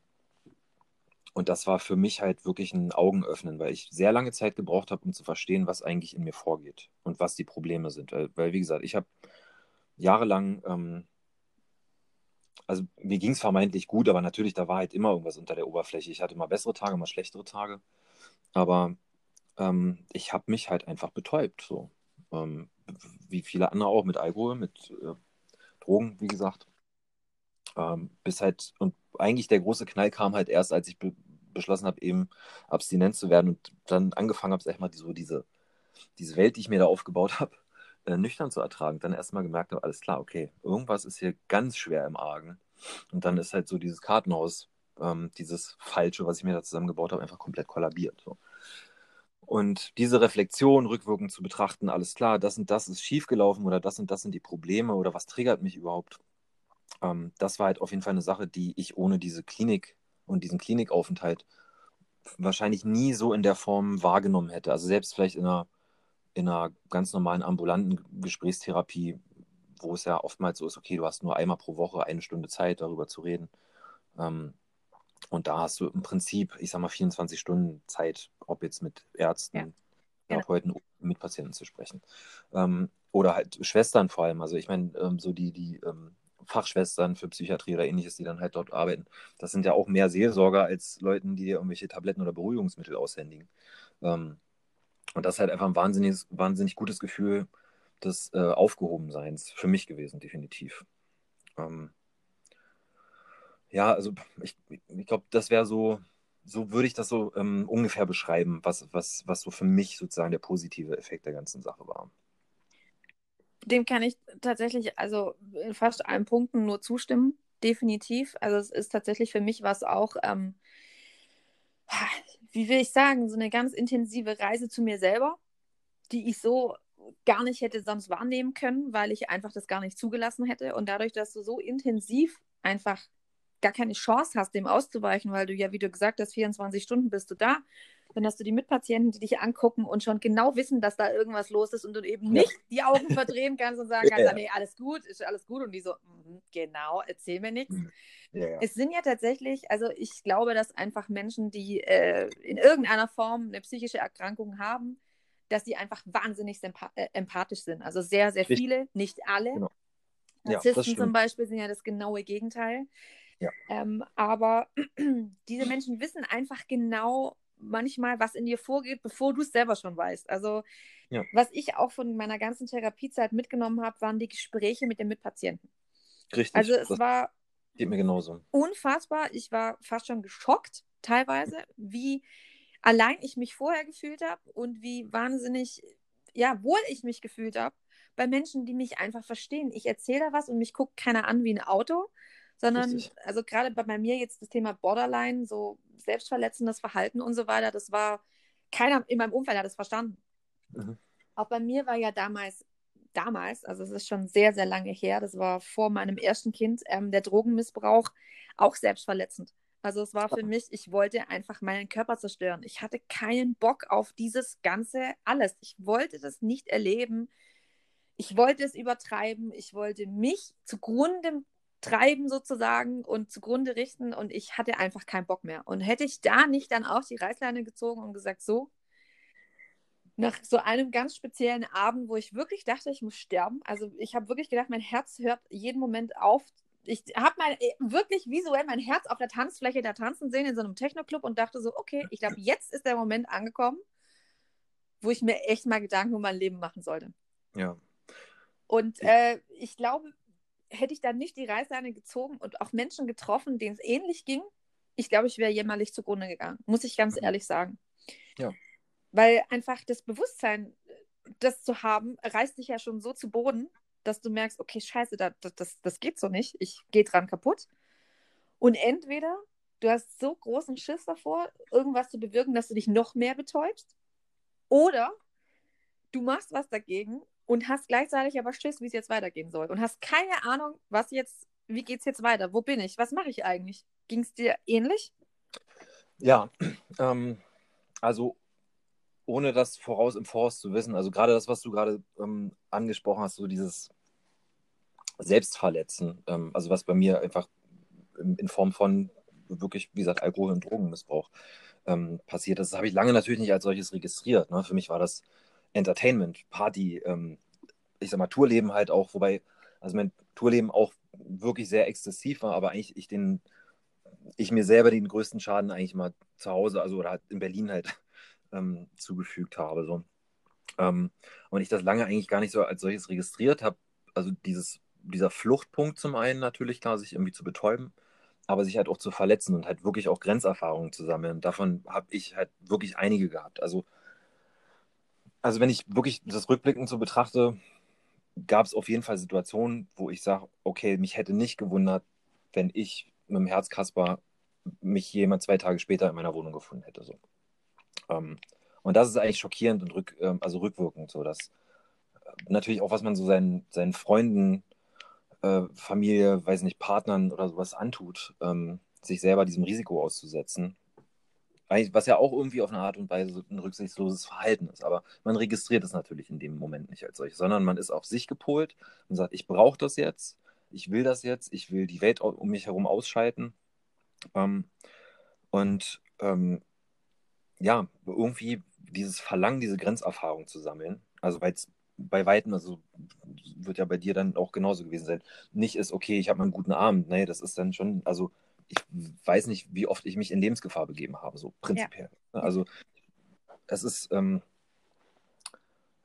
und das war für mich halt wirklich ein Augenöffnen, weil ich sehr lange Zeit gebraucht habe, um zu verstehen, was eigentlich in mir vorgeht und was die Probleme sind. Weil, weil wie gesagt, ich habe jahrelang, ähm, also mir ging es vermeintlich gut, aber natürlich, da war halt immer irgendwas unter der Oberfläche. Ich hatte mal bessere Tage, mal schlechtere Tage. Aber ähm, ich habe mich halt einfach betäubt, so. Ähm, wie viele andere auch mit Alkohol, mit äh, Drogen, wie gesagt. Ähm, bis halt, und eigentlich der große Knall kam halt erst, als ich be beschlossen habe, eben abstinent zu werden und dann angefangen habe, sag ich mal, so diese, diese Welt, die ich mir da aufgebaut habe, äh, nüchtern zu ertragen. Dann erstmal gemerkt habe, alles klar, okay, irgendwas ist hier ganz schwer im Argen. Und dann ist halt so dieses Kartenhaus, ähm, dieses Falsche, was ich mir da zusammengebaut habe, einfach komplett kollabiert. So. Und diese Reflexion rückwirkend zu betrachten, alles klar, das und das ist schiefgelaufen oder das und das sind die Probleme oder was triggert mich überhaupt, ähm, das war halt auf jeden Fall eine Sache, die ich ohne diese Klinik und diesen Klinikaufenthalt wahrscheinlich nie so in der Form wahrgenommen hätte. Also selbst vielleicht in einer, in einer ganz normalen ambulanten Gesprächstherapie, wo es ja oftmals so ist, okay, du hast nur einmal pro Woche eine Stunde Zeit, darüber zu reden. Ähm, und da hast du im Prinzip, ich sag mal, 24 Stunden Zeit, ob jetzt mit Ärzten, ja. Therapeuten, ja. mit Patienten zu sprechen. Ähm, oder halt Schwestern vor allem. Also ich meine, ähm, so die, die ähm, Fachschwestern für Psychiatrie oder ähnliches, die dann halt dort arbeiten. Das sind ja auch mehr Seelsorger als Leuten, die dir irgendwelche Tabletten oder Beruhigungsmittel aushändigen. Ähm, und das ist halt einfach ein wahnsinnig, wahnsinnig gutes Gefühl des äh, Aufgehobenseins für mich gewesen, definitiv. Ähm, ja, also ich, ich glaube, das wäre so, so würde ich das so ähm, ungefähr beschreiben, was, was, was so für mich sozusagen der positive Effekt der ganzen Sache war.
Dem kann ich tatsächlich, also in fast allen Punkten nur zustimmen, definitiv. Also es ist tatsächlich für mich was auch, ähm, wie will ich sagen, so eine ganz intensive Reise zu mir selber, die ich so gar nicht hätte sonst wahrnehmen können, weil ich einfach das gar nicht zugelassen hätte. Und dadurch, dass du so intensiv einfach gar keine Chance hast, dem auszuweichen, weil du ja, wie du gesagt hast, 24 Stunden bist du da. Dann hast du die Mitpatienten, die dich angucken und schon genau wissen, dass da irgendwas los ist und du eben nicht ja. die Augen verdrehen kannst und sagen kannst, ja. nee, alles gut, ist alles gut. Und die so, mm, genau, erzähl mir nichts. Mhm. Ja. Es sind ja tatsächlich, also ich glaube, dass einfach Menschen, die äh, in irgendeiner Form eine psychische Erkrankung haben, dass sie einfach wahnsinnig äh, empathisch sind. Also sehr, sehr viele, nicht alle. Genau. Narzissten zum Beispiel sind ja das genaue Gegenteil. Ja. Ähm, aber diese Menschen wissen einfach genau manchmal, was in dir vorgeht, bevor du es selber schon weißt. Also ja. was ich auch von meiner ganzen Therapiezeit mitgenommen habe, waren die Gespräche mit den Mitpatienten.
Richtig.
Also es war
geht mir genauso.
Unfassbar. Ich war fast schon geschockt, teilweise, wie allein ich mich vorher gefühlt habe und wie wahnsinnig, ja, wohl ich mich gefühlt habe bei Menschen, die mich einfach verstehen. Ich erzähle da was und mich guckt keiner an wie ein Auto, sondern, Richtig. also gerade bei mir jetzt das Thema Borderline, so selbstverletzendes Verhalten und so weiter, das war, keiner in meinem Umfeld hat es verstanden. Mhm. Auch bei mir war ja damals, damals, also es ist schon sehr, sehr lange her, das war vor meinem ersten Kind, ähm, der Drogenmissbrauch auch selbstverletzend. Also es war für mich, ich wollte einfach meinen Körper zerstören. Ich hatte keinen Bock auf dieses ganze alles. Ich wollte das nicht erleben. Ich wollte es übertreiben. Ich wollte mich zugrunde treiben sozusagen und zugrunde richten und ich hatte einfach keinen Bock mehr. Und hätte ich da nicht dann auch die Reißleine gezogen und gesagt, so, nach so einem ganz speziellen Abend, wo ich wirklich dachte, ich muss sterben. Also ich habe wirklich gedacht, mein Herz hört jeden Moment auf ich habe mal äh, wirklich visuell mein Herz auf der Tanzfläche da tanzen sehen in so einem Techno-Club und dachte so, okay, ich glaube, jetzt ist der Moment angekommen, wo ich mir echt mal Gedanken um mein Leben machen sollte.
Ja.
Und äh, ich glaube, hätte ich dann nicht die Reißleine gezogen und auch Menschen getroffen, denen es ähnlich ging, ich glaube, ich wäre jämmerlich zugrunde gegangen, muss ich ganz mhm. ehrlich sagen.
Ja.
Weil einfach das Bewusstsein, das zu haben, reißt dich ja schon so zu Boden, dass du merkst, okay, scheiße, das, das, das geht so nicht, ich gehe dran kaputt. Und entweder du hast so großen Schiss davor, irgendwas zu bewirken, dass du dich noch mehr betäubst, oder du machst was dagegen und hast gleichzeitig aber Schiss, wie es jetzt weitergehen soll und hast keine Ahnung, was jetzt, wie geht es jetzt weiter, wo bin ich, was mache ich eigentlich? Ging es dir ähnlich?
Ja, ähm, also ohne das voraus im Voraus zu wissen, also gerade das, was du gerade ähm, angesprochen hast, so dieses Selbstverletzen, ähm, also was bei mir einfach in, in, Form von wirklich, wie gesagt, Alkohol- und Drogenmissbrauch ähm, passiert ist, das habe ich lange natürlich nicht als solches registriert. Ne? Für mich war das Entertainment, Party, ähm, ich sag mal, Tourleben halt auch, wobei, also mein Tourleben auch wirklich sehr exzessiv war, aber eigentlich ich den, ich mir selber den größten Schaden eigentlich mal zu Hause, also oder halt in Berlin halt ähm, zugefügt habe. So. Ähm, und ich das lange eigentlich gar nicht so als solches registriert habe. Also dieses, dieser Fluchtpunkt zum einen natürlich klar, sich irgendwie zu betäuben, aber sich halt auch zu verletzen und halt wirklich auch Grenzerfahrungen zu sammeln. Davon habe ich halt wirklich einige gehabt. Also, also wenn ich wirklich das rückblickend so betrachte, gab es auf jeden Fall Situationen, wo ich sage, okay, mich hätte nicht gewundert, wenn ich mit dem Herzkasper mich jemand zwei Tage später in meiner Wohnung gefunden hätte. So. Ähm, und das ist eigentlich schockierend und rück, ähm, also rückwirkend so, dass äh, natürlich auch, was man so seinen, seinen Freunden, äh, Familie, weiß nicht, Partnern oder sowas antut, ähm, sich selber diesem Risiko auszusetzen. Was ja auch irgendwie auf eine Art und Weise ein rücksichtsloses Verhalten ist. Aber man registriert es natürlich in dem Moment nicht als solches, sondern man ist auf sich gepolt und sagt, ich brauche das jetzt, ich will das jetzt, ich will die Welt um mich herum ausschalten. Ähm, und ähm, ja, irgendwie dieses Verlangen, diese Grenzerfahrung zu sammeln, also weil es bei Weitem, also wird ja bei dir dann auch genauso gewesen sein, nicht ist, okay, ich habe mal einen guten Abend. Nee, das ist dann schon, also ich weiß nicht, wie oft ich mich in Lebensgefahr begeben habe, so prinzipiell. Ja. Also es ist ähm,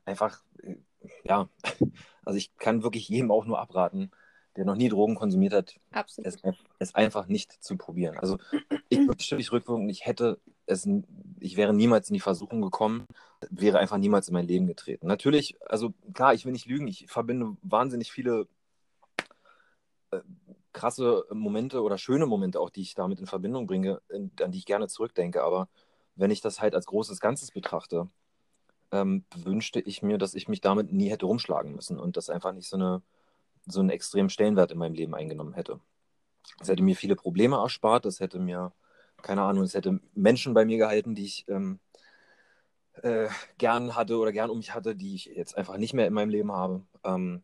einfach, äh, ja, also ich kann wirklich jedem auch nur abraten, der noch nie Drogen konsumiert hat, es, es, einfach nicht zu probieren. Also ich wirklich rückwirkend, ich hätte es, ich wäre niemals in die Versuchung gekommen, wäre einfach niemals in mein Leben getreten. Natürlich, also klar, ich will nicht lügen, ich verbinde wahnsinnig viele äh, krasse Momente oder schöne Momente auch, die ich damit in Verbindung bringe, in, an die ich gerne zurückdenke. Aber wenn ich das halt als großes Ganzes betrachte, ähm, wünschte ich mir, dass ich mich damit nie hätte rumschlagen müssen und das einfach nicht so, eine, so einen extremen Stellenwert in meinem Leben eingenommen hätte. Das hätte mir viele Probleme erspart, das hätte mir, keine Ahnung, es hätte Menschen bei mir gehalten, die ich ähm, äh, gern hatte oder gern um mich hatte, die ich jetzt einfach nicht mehr in meinem Leben habe. Ähm,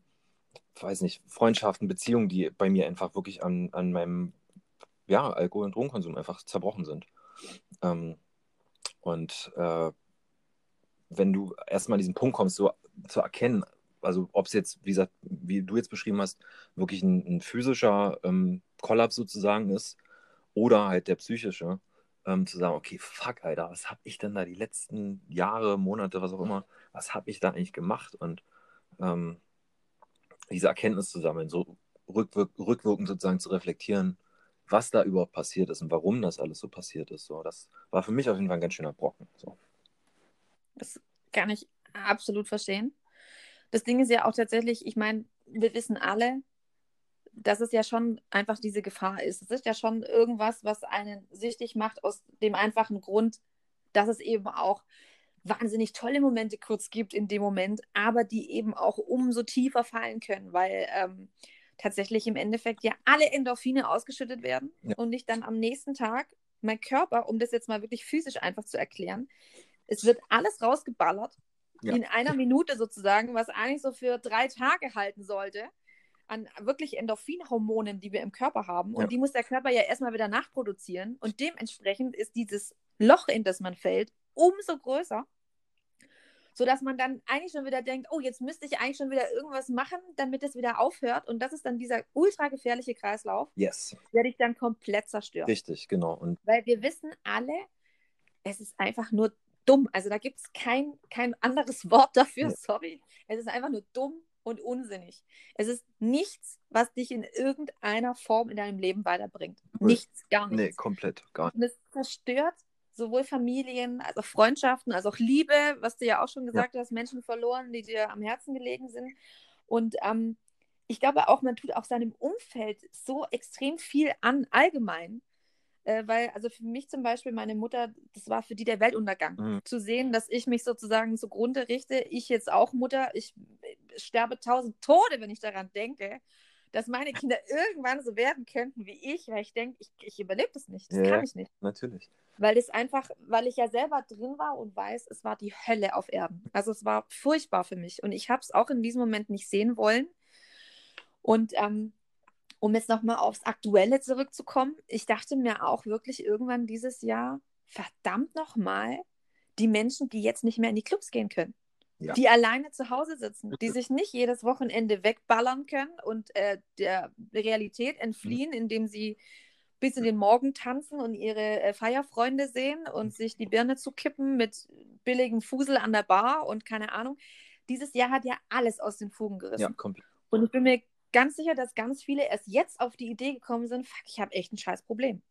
weiß nicht, Freundschaften, Beziehungen, die bei mir einfach wirklich an, an meinem ja, Alkohol- und Drogenkonsum einfach zerbrochen sind. Ähm, und äh, wenn du erstmal an diesen Punkt kommst, so zu erkennen, also ob es jetzt, wie gesagt, wie du jetzt beschrieben hast, wirklich ein, ein physischer ähm, Kollaps sozusagen ist oder halt der psychische, ähm, zu sagen, okay, fuck, Alter, was habe ich denn da die letzten Jahre, Monate, was auch immer, was habe ich da eigentlich gemacht? Und ähm, diese Erkenntnis zu sammeln, so rückwirk rückwirkend sozusagen zu reflektieren, was da überhaupt passiert ist und warum das alles so passiert ist. So, das war für mich auf jeden Fall ein ganz schöner Brocken. So.
Das kann ich absolut verstehen. Das Ding ist ja auch tatsächlich, ich meine, wir wissen alle, dass es ja schon einfach diese Gefahr ist. Es ist ja schon irgendwas, was einen süchtig macht, aus dem einfachen Grund, dass es eben auch wahnsinnig tolle Momente kurz gibt in dem Moment, aber die eben auch umso tiefer fallen können, weil ähm, tatsächlich im Endeffekt ja alle Endorphine ausgeschüttet werden ja. und nicht dann am nächsten Tag mein Körper, um das jetzt mal wirklich physisch einfach zu erklären, es wird alles rausgeballert ja. in einer Minute sozusagen, was eigentlich so für drei Tage halten sollte an wirklich Endorphinhormonen, die wir im Körper haben. Und ja. die muss der Körper ja erstmal wieder nachproduzieren. Und dementsprechend ist dieses Loch, in das man fällt, umso größer sodass man dann eigentlich schon wieder denkt, oh, jetzt müsste ich eigentlich schon wieder irgendwas machen, damit es wieder aufhört. Und das ist dann dieser ultra gefährliche Kreislauf,
yes.
der dich dann komplett zerstört.
Richtig, genau. Und
Weil wir wissen alle, es ist einfach nur dumm. Also da gibt es kein, kein anderes Wort dafür, sorry. Es ist einfach nur dumm und unsinnig. Es ist nichts, was dich in irgendeiner Form in deinem Leben weiterbringt. Nichts, gar nichts. Nee,
komplett, gar nicht.
Und es zerstört sowohl Familien, als auch Freundschaften, als auch Liebe, was du ja auch schon gesagt ja. hast, Menschen verloren, die dir am Herzen gelegen sind. Und ähm, ich glaube auch, man tut auch seinem Umfeld so extrem viel an, allgemein. Äh, weil, also für mich zum Beispiel, meine Mutter, das war für die der Weltuntergang. Mhm. Zu sehen, dass ich mich sozusagen zugrunde richte, ich jetzt auch Mutter, ich sterbe tausend Tode, wenn ich daran denke dass meine Kinder irgendwann so werden könnten wie ich, weil ich denke, ich, ich überlebe das nicht. Das ja, kann ich nicht.
Natürlich.
Weil das einfach, weil ich ja selber drin war und weiß, es war die Hölle auf Erden. Also es war furchtbar für mich. Und ich habe es auch in diesem Moment nicht sehen wollen. Und ähm, um jetzt nochmal aufs Aktuelle zurückzukommen, ich dachte mir auch wirklich irgendwann dieses Jahr, verdammt nochmal, die Menschen, die jetzt nicht mehr in die Clubs gehen können. Ja. die alleine zu Hause sitzen, die sich nicht jedes Wochenende wegballern können und äh, der Realität entfliehen, mhm. indem sie bis in den Morgen tanzen und ihre äh, Feierfreunde sehen und sich die Birne zu kippen mit billigem Fusel an der Bar und keine Ahnung. Dieses Jahr hat ja alles aus den Fugen gerissen. Ja, komplett. Und ich bin mir ganz sicher, dass ganz viele erst jetzt auf die Idee gekommen sind, fuck, ich habe echt ein scheiß Problem.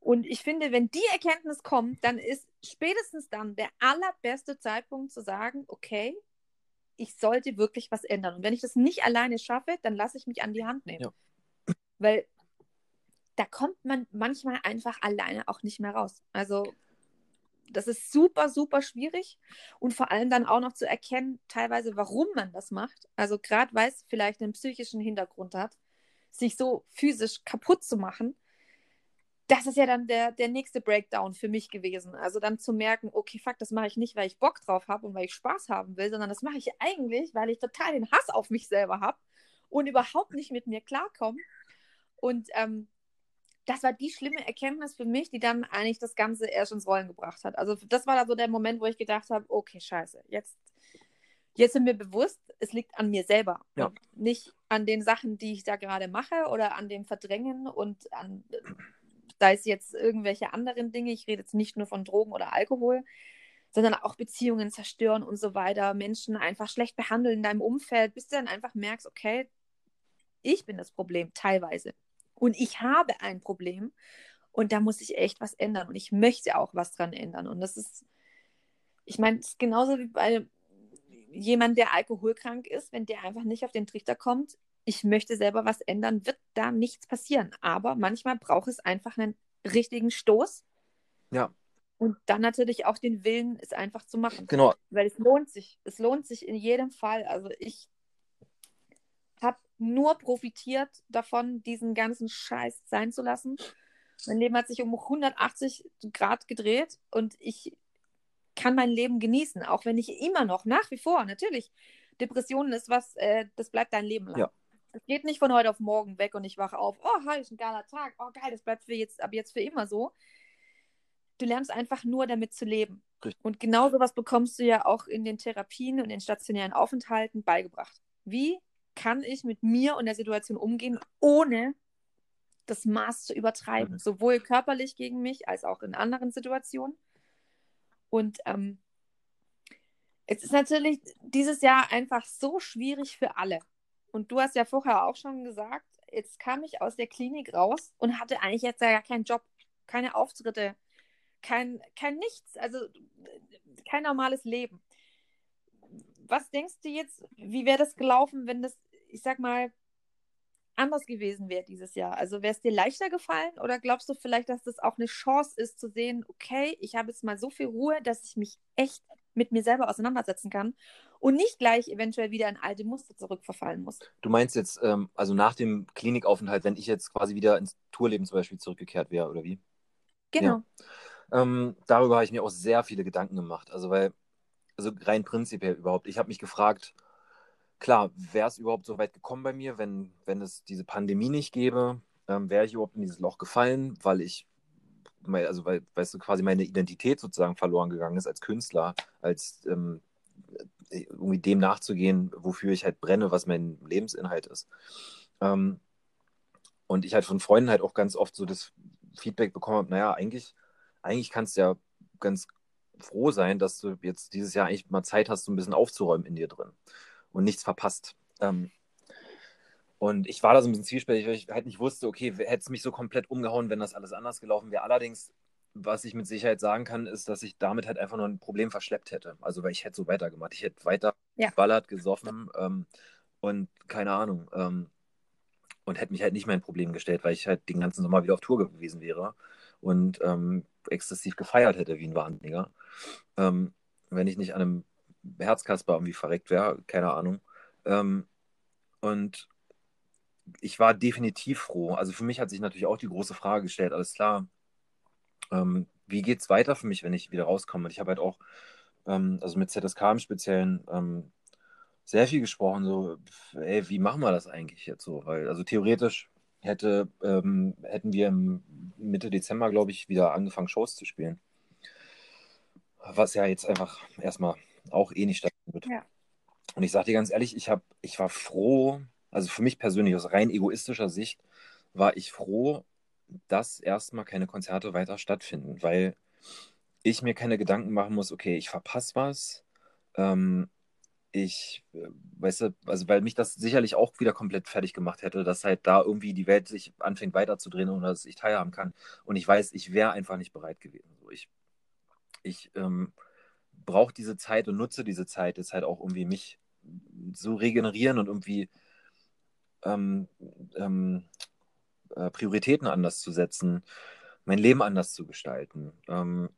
Und ich finde, wenn die Erkenntnis kommt, dann ist spätestens dann der allerbeste Zeitpunkt zu sagen, okay, ich sollte wirklich was ändern. Und wenn ich das nicht alleine schaffe, dann lasse ich mich an die Hand nehmen. Ja. Weil da kommt man manchmal einfach alleine auch nicht mehr raus. Also das ist super, super schwierig und vor allem dann auch noch zu erkennen, teilweise, warum man das macht. Also gerade weil es vielleicht einen psychischen Hintergrund hat, sich so physisch kaputt zu machen. Das ist ja dann der, der nächste Breakdown für mich gewesen. Also dann zu merken, okay, fuck, das mache ich nicht, weil ich Bock drauf habe und weil ich Spaß haben will, sondern das mache ich eigentlich, weil ich total den Hass auf mich selber habe und überhaupt nicht mit mir klarkomme. Und ähm, das war die schlimme Erkenntnis für mich, die dann eigentlich das Ganze erst ins Rollen gebracht hat. Also das war da so der Moment, wo ich gedacht habe, okay, scheiße, jetzt, jetzt sind mir bewusst, es liegt an mir selber. Ja. nicht an den Sachen, die ich da gerade mache oder an dem Verdrängen und an, sei es jetzt irgendwelche anderen Dinge, ich rede jetzt nicht nur von Drogen oder Alkohol, sondern auch Beziehungen zerstören und so weiter, Menschen einfach schlecht behandeln in deinem Umfeld, bis du dann einfach merkst, okay, ich bin das Problem, teilweise. Und ich habe ein Problem und da muss ich echt was ändern und ich möchte auch was dran ändern. Und das ist, ich meine, es ist genauso wie bei jemand, der alkoholkrank ist, wenn der einfach nicht auf den Trichter kommt, ich möchte selber was ändern, wird da nichts passieren. Aber manchmal braucht es einfach einen richtigen Stoß.
Ja.
Und dann natürlich auch den Willen, es einfach zu machen.
Genau.
Weil es lohnt sich. Es lohnt sich in jedem Fall. Also ich habe nur profitiert davon, diesen ganzen Scheiß sein zu lassen. Mein Leben hat sich um 180 Grad gedreht und ich kann mein Leben genießen, auch wenn ich immer noch, nach wie vor, natürlich, Depressionen ist was, äh, das bleibt dein Leben lang.
Ja.
Es geht nicht von heute auf morgen weg und ich wache auf, oh, hi, ist ein geiler Tag, oh, geil, das bleibt für jetzt, ab jetzt für immer so. Du lernst einfach nur damit zu leben.
Richtig.
Und genau sowas bekommst du ja auch in den Therapien und den stationären Aufenthalten beigebracht. Wie kann ich mit mir und der Situation umgehen, ohne das Maß zu übertreiben,
Mhm.
sowohl körperlich gegen mich als auch in anderen Situationen. Und ähm, es ist natürlich dieses Jahr einfach so schwierig für alle. Und du hast ja vorher auch schon gesagt, jetzt kam ich aus der Klinik raus und hatte eigentlich jetzt ja keinen Job, keine Auftritte, kein, kein nichts, also kein normales Leben. Was denkst du jetzt, wie wäre das gelaufen, wenn das, ich sag mal, anders gewesen wäre dieses Jahr? Also wäre es dir leichter gefallen oder glaubst du vielleicht, dass das auch eine Chance ist zu sehen, okay, ich habe jetzt mal so viel Ruhe, dass ich mich echt mit mir selber auseinandersetzen kann und nicht gleich eventuell wieder in alte Muster zurückverfallen muss?
Du meinst jetzt, ähm, also nach dem Klinikaufenthalt, wenn ich jetzt quasi wieder ins Tourleben zum Beispiel zurückgekehrt wäre, oder wie?
Genau.
Ähm, darüber habe ich mir auch sehr viele Gedanken gemacht. Also, weil, also rein prinzipiell überhaupt. Ich habe mich gefragt, klar, wäre es überhaupt so weit gekommen bei mir, wenn, wenn es diese Pandemie nicht gäbe, ähm, wäre ich überhaupt in dieses Loch gefallen, weil ich, also weil, weißt du, quasi meine Identität sozusagen verloren gegangen ist als Künstler, als ähm, irgendwie dem nachzugehen, wofür ich halt brenne, was mein Lebensinhalt ist. Ähm, und ich halt von Freunden halt auch ganz oft so das Feedback bekommen habe, naja, eigentlich, eigentlich kannst du ja ganz froh sein, dass du jetzt dieses Jahr eigentlich mal Zeit hast, so ein bisschen aufzuräumen in dir drin und nichts verpasst. Ähm, und ich war da so ein bisschen zwiespältig, weil ich halt nicht wusste, okay, hätte es mich so komplett umgehauen, wenn das alles anders gelaufen wäre. Allerdings, was ich mit Sicherheit sagen kann, ist, dass ich damit halt einfach nur ein Problem verschleppt hätte. Also, weil ich hätte so weitergemacht. Ich hätte weiter
Ja.
geballert, gesoffen ähm, und keine Ahnung. Ähm, und hätte mich halt nicht mein Problem gestellt, weil ich halt den ganzen Sommer wieder auf Tour gewesen wäre und ähm, exzessiv gefeiert hätte wie ein Wahnsinniger. Ähm, wenn ich nicht an einem Herzkasper irgendwie verreckt wäre, keine Ahnung. Ähm, und ich war definitiv froh. Also für mich hat sich natürlich auch die große Frage gestellt, alles klar, ähm, wie geht es weiter für mich, wenn ich wieder rauskomme? Und ich habe halt auch, ähm, also mit ZSK im Speziellen, ähm, sehr viel gesprochen, so, ey, wie machen wir das eigentlich jetzt so? Weil, also theoretisch hätte, ähm, hätten wir im Mitte Dezember, glaube ich, wieder angefangen, Shows zu spielen. Was ja jetzt einfach erstmal auch eh nicht stattfinden wird.
Ja.
Und ich sage dir ganz ehrlich, ich, hab, ich war froh, also für mich persönlich aus rein egoistischer Sicht, war ich froh, dass erstmal keine Konzerte weiter stattfinden, weil ich mir keine Gedanken machen muss, okay, ich verpasse was. Ähm, ich, äh, weißt du, also weil mich das sicherlich auch wieder komplett fertig gemacht hätte, dass halt da irgendwie die Welt sich anfängt weiterzudrehen und dass ich teilhaben kann. Und ich weiß, ich wäre einfach nicht bereit gewesen. So, ich ich ähm, brauche diese Zeit und nutze diese Zeit jetzt halt auch irgendwie mich zu regenerieren und irgendwie ähm, ähm, äh, Prioritäten anders zu setzen, mein Leben anders zu gestalten, ähm,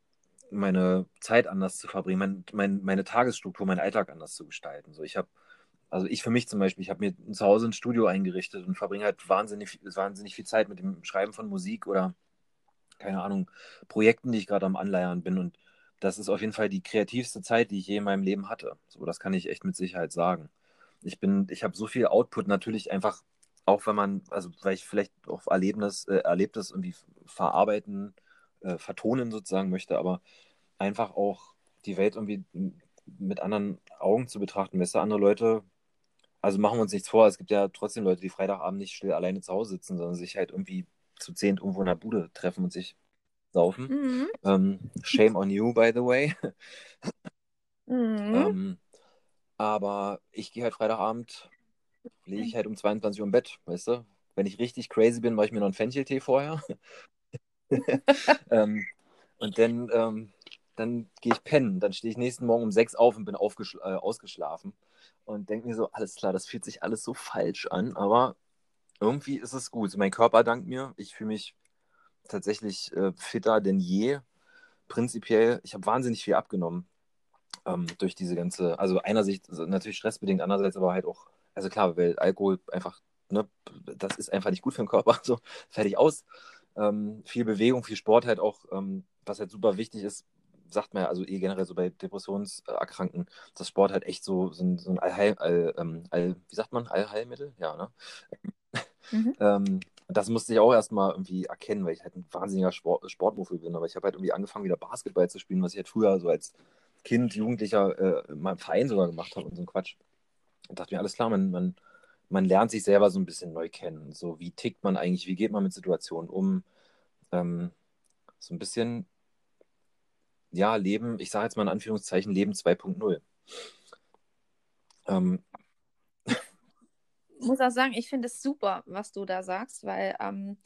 meine Zeit anders zu verbringen, mein, mein, meine Tagesstruktur, meinen Alltag anders zu gestalten. So, ich habe, also ich für mich zum Beispiel, ich habe mir zu Hause ein Studio eingerichtet und verbringe halt wahnsinnig, wahnsinnig viel Zeit mit dem Schreiben von Musik oder keine Ahnung, Projekten, die ich gerade am Anleiern bin. Und das ist auf jeden Fall die kreativste Zeit, die ich je in meinem Leben hatte. So, das kann ich echt mit Sicherheit sagen. Ich bin, ich habe so viel Output natürlich einfach, auch wenn man, also weil ich vielleicht auch Erlebnis, äh, Erlebtes irgendwie verarbeiten, äh, vertonen sozusagen möchte, aber einfach auch die Welt irgendwie mit anderen Augen zu betrachten. Weißt du, andere Leute, also machen wir uns nichts vor, es gibt ja trotzdem Leute, die Freitagabend nicht still alleine zu Hause sitzen, sondern sich halt irgendwie zu zehnt irgendwo in der Bude treffen und sich saufen.
Mhm.
Ähm, shame on you, by the way.
Mhm.
Ähm, aber ich gehe halt Freitagabend, lege ich halt um 22 Uhr im Bett, weißt du? Wenn ich richtig crazy bin, mache ich mir noch einen Fencheltee vorher. ähm, und dann, ähm, dann gehe ich pennen. Dann stehe ich nächsten Morgen um 6 auf und bin äh, ausgeschlafen. Und denke mir so, alles klar, das fühlt sich alles so falsch an, aber irgendwie ist es gut. Mein Körper dankt mir. Ich fühle mich tatsächlich äh, fitter denn je. Prinzipiell, ich habe wahnsinnig viel abgenommen ähm, durch diese ganze, also einerseits natürlich stressbedingt, andererseits aber halt auch also klar, weil Alkohol einfach, ne, das ist einfach nicht gut für den Körper, so fertig aus. Ähm, viel Bewegung, viel Sport halt auch, ähm, was halt super wichtig ist, sagt man ja, also eh generell so bei Depressionserkrankten, dass Sport halt echt so, so ein, so ein Allheil, All, ähm, All, wie sagt man, Allheilmittel? Ja, ne? Mhm. ähm, das musste ich auch erstmal irgendwie erkennen, weil ich halt ein wahnsinniger Sport, Sportmuffel bin. Aber ich habe halt irgendwie angefangen, wieder Basketball zu spielen, was ich halt früher so als Kind, Jugendlicher äh, in meinem Verein sogar gemacht habe und so ein Quatsch. Und dachte mir, alles klar, man, man, man lernt sich selber so ein bisschen neu kennen. So, wie tickt man eigentlich, wie geht man mit Situationen um? Ähm, so ein bisschen, ja, Leben, ich sage jetzt mal in Anführungszeichen, Leben 2.0.
Ähm, muss auch sagen, ich finde es super, was du da sagst, weil ähm,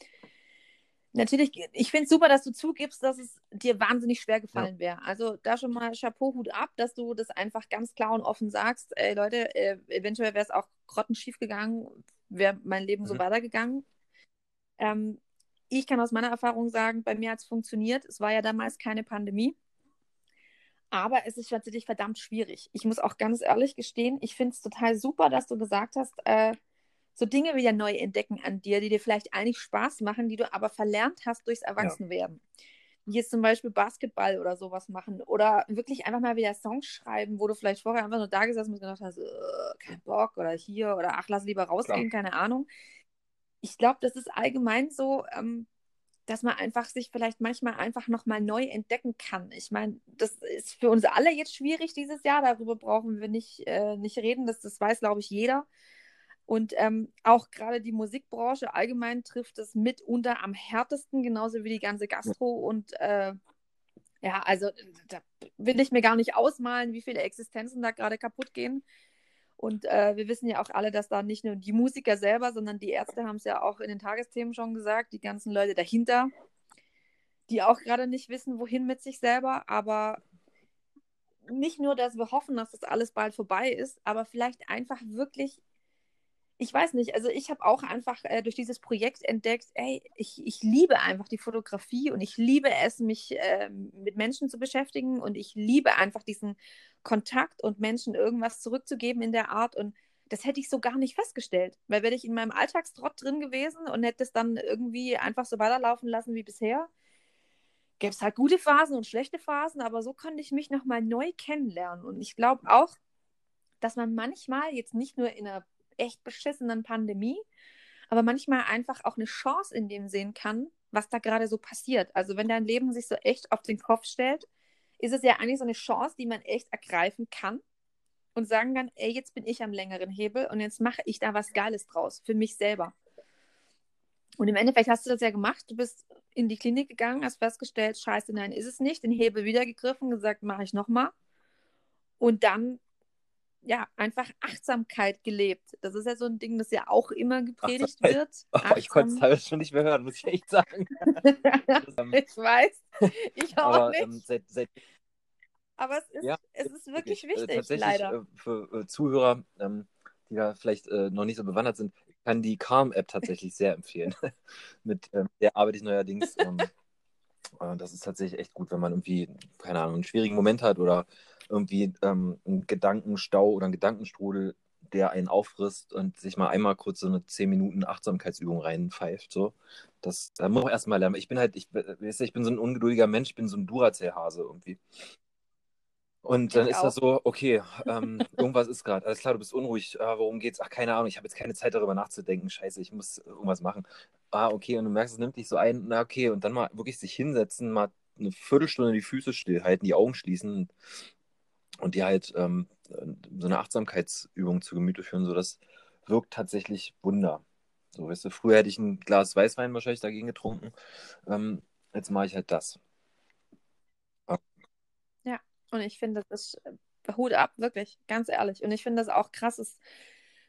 natürlich, ich finde es super, dass du zugibst, dass es dir wahnsinnig schwer gefallen ja. wäre. Also da schon mal Chapeau, Hut ab, dass du das einfach ganz klar und offen sagst. Ey Leute, äh, eventuell wäre es auch grottenschief gegangen, wäre mein Leben mhm. so weitergegangen. Ähm, ich kann aus meiner Erfahrung sagen, bei mir hat es funktioniert. Es war ja damals keine Pandemie. Aber es ist tatsächlich verdammt schwierig. Ich muss auch ganz ehrlich gestehen, ich finde es total super, dass du gesagt hast, äh, so Dinge wieder neu entdecken an dir, die dir vielleicht eigentlich Spaß machen, die du aber verlernt hast durchs Erwachsenwerden. Ja. Wie jetzt zum Beispiel Basketball oder sowas machen. Oder wirklich einfach mal wieder Songs schreiben, wo du vielleicht vorher einfach nur da gesessen und gedacht hast, kein Bock oder hier oder ach, lass lieber rausgehen, Klar. keine Ahnung. Ich glaube, das ist allgemein so, ähm, dass man einfach sich vielleicht manchmal einfach nochmal neu entdecken kann. Ich meine, das ist für uns alle jetzt schwierig dieses Jahr, darüber brauchen wir nicht, äh, nicht reden, das, das weiß, glaube ich, jeder. Und ähm, auch gerade die Musikbranche allgemein trifft es mitunter am härtesten, genauso wie die ganze Gastro. Und äh, ja, also da will ich mir gar nicht ausmalen, wie viele Existenzen da gerade kaputt gehen. Und äh, wir wissen ja auch alle, dass da nicht nur die Musiker selber, sondern die Ärzte haben es ja auch in den Tagesthemen schon gesagt, die ganzen Leute dahinter, die auch gerade nicht wissen, wohin mit sich selber. Aber nicht nur, dass wir hoffen, dass das alles bald vorbei ist, aber vielleicht einfach wirklich ich weiß nicht, also ich habe auch einfach äh, durch dieses Projekt entdeckt, ey, ich, ich liebe einfach die Fotografie und ich liebe es, mich äh, mit Menschen zu beschäftigen und ich liebe einfach diesen Kontakt und Menschen irgendwas zurückzugeben in der Art und das hätte ich so gar nicht festgestellt, weil wäre ich in meinem Alltagstrott drin gewesen und hätte es dann irgendwie einfach so weiterlaufen lassen wie bisher, gäbe es halt gute Phasen und schlechte Phasen, aber so konnte ich mich nochmal neu kennenlernen. Und ich glaube auch, dass man manchmal jetzt nicht nur in einer echt beschissenen Pandemie, aber manchmal einfach auch eine Chance in dem sehen kann, was da gerade so passiert. Also wenn dein Leben sich so echt auf den Kopf stellt, ist es ja eigentlich so eine Chance, die man echt ergreifen kann und sagen kann, ey, jetzt bin ich am längeren Hebel und jetzt mache ich da was Geiles draus für mich selber. Und im Endeffekt hast du das ja gemacht. Du bist in die Klinik gegangen, hast festgestellt, scheiße, nein, ist es nicht. Den Hebel wieder gegriffen, gesagt, mache ich nochmal. Und dann ja, einfach Achtsamkeit gelebt. Das ist ja so ein Ding, das ja auch immer gepredigt wird.
Oh, ich konnte es teilweise schon nicht mehr hören, muss ich echt sagen.
Ich weiß, ich auch
aber,
nicht.
Ähm, seit, seit...
aber es ist, ja, es ist wirklich
äh,
wichtig,
tatsächlich,
leider.
Äh, für äh, Zuhörer, ähm, die da vielleicht äh, noch nicht so bewandert sind, kann die Calm-App tatsächlich sehr empfehlen. Mit ähm, der arbeite ich neuerdings. Ähm, äh, das ist tatsächlich echt gut, wenn man irgendwie, keine Ahnung, einen schwierigen Moment hat oder irgendwie ähm, einen Gedankenstau oder einen Gedankenstrudel, der einen auffrisst und sich mal einmal kurz so eine 10 Minuten Achtsamkeitsübung reinpfeift. So. Das da muss man erstmal lernen. Ich bin halt, ich, ich bin so ein ungeduldiger Mensch, ich bin so ein Duracell-Hase irgendwie. Und dann ich ist auch. das so, okay, ähm, irgendwas ist gerade. Alles klar, du bist unruhig. Äh, worum geht's? Ach, keine Ahnung, ich habe jetzt keine Zeit darüber nachzudenken. Scheiße, ich muss irgendwas machen. Ah, okay, und du merkst, es nimmt dich so ein. Na, okay, und dann mal wirklich sich hinsetzen, mal eine Viertelstunde die Füße stillhalten, die Augen schließen und die halt ähm, so eine Achtsamkeitsübung zu Gemüte führen, so das wirkt tatsächlich Wunder. So, weißt du, früher hätte ich ein Glas Weißwein wahrscheinlich dagegen getrunken. Ähm, jetzt mache ich halt das.
Ja, und ich finde, das ist äh, Hut ab, wirklich, ganz ehrlich. Und ich finde das auch krass, es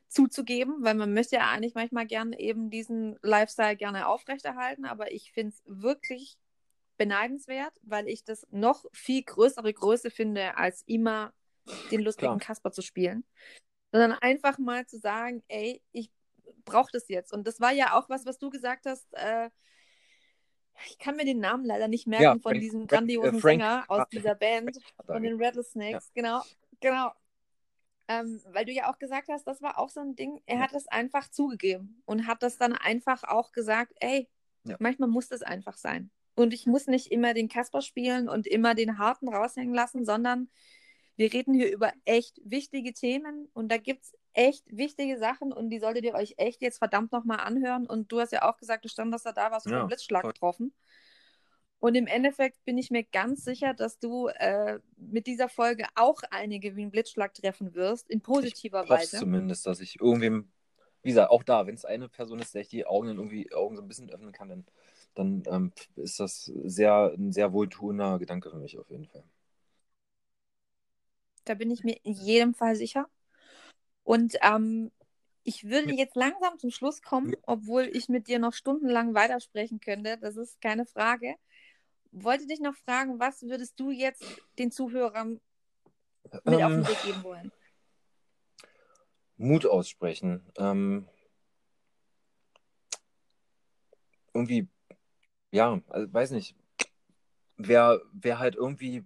zuzugeben, weil man möchte ja eigentlich manchmal gerne eben diesen Lifestyle gerne aufrechterhalten, aber ich finde es wirklich beneidenswert, weil ich das noch viel größere Größe finde, als immer den lustigen Klar. Kasper zu spielen. Sondern einfach mal zu sagen, ey, ich brauche das jetzt. Und das war ja auch was, was du gesagt hast. Äh, ich kann mir den Namen leider nicht merken ja, von Frank, diesem grandiosen Frank, Sänger aus dieser Band, von den Rattlesnakes. Ja. Genau, genau. Ähm, weil du ja auch gesagt hast, das war auch so ein Ding, er hat es einfach zugegeben und hat das dann einfach auch gesagt, ey,
Ja.
manchmal muss das einfach sein. Und ich muss nicht immer den Kasper spielen und immer den Harten raushängen lassen, sondern wir reden hier über echt wichtige Themen und da gibt es echt wichtige Sachen und die solltet ihr euch echt jetzt verdammt nochmal anhören. Und du hast ja auch gesagt, du standest da, da warst du
Ja,
vom Blitzschlag
voll.
getroffen. Und im Endeffekt bin ich mir ganz sicher, dass du äh, mit dieser Folge auch einige wie einen Blitzschlag treffen wirst, in positiver
hoffe
Weise.
zumindest, dass ich irgendwem, wie gesagt, auch da, wenn es eine Person ist, der ich die Augen dann irgendwie Augen so ein bisschen öffnen kann, dann, dann ähm, ist das sehr, ein sehr wohltuender Gedanke für mich auf jeden Fall.
Da bin ich mir in jedem Fall sicher. Und ähm, ich würde jetzt langsam zum Schluss kommen, obwohl ich mit dir noch stundenlang weitersprechen könnte. Das ist keine Frage. Wollte dich noch fragen, was würdest du jetzt den Zuhörern mit auf den
Ähm,
Weg geben wollen?
Mut aussprechen. Ähm, irgendwie, ja, also weiß nicht, wer, wer halt irgendwie,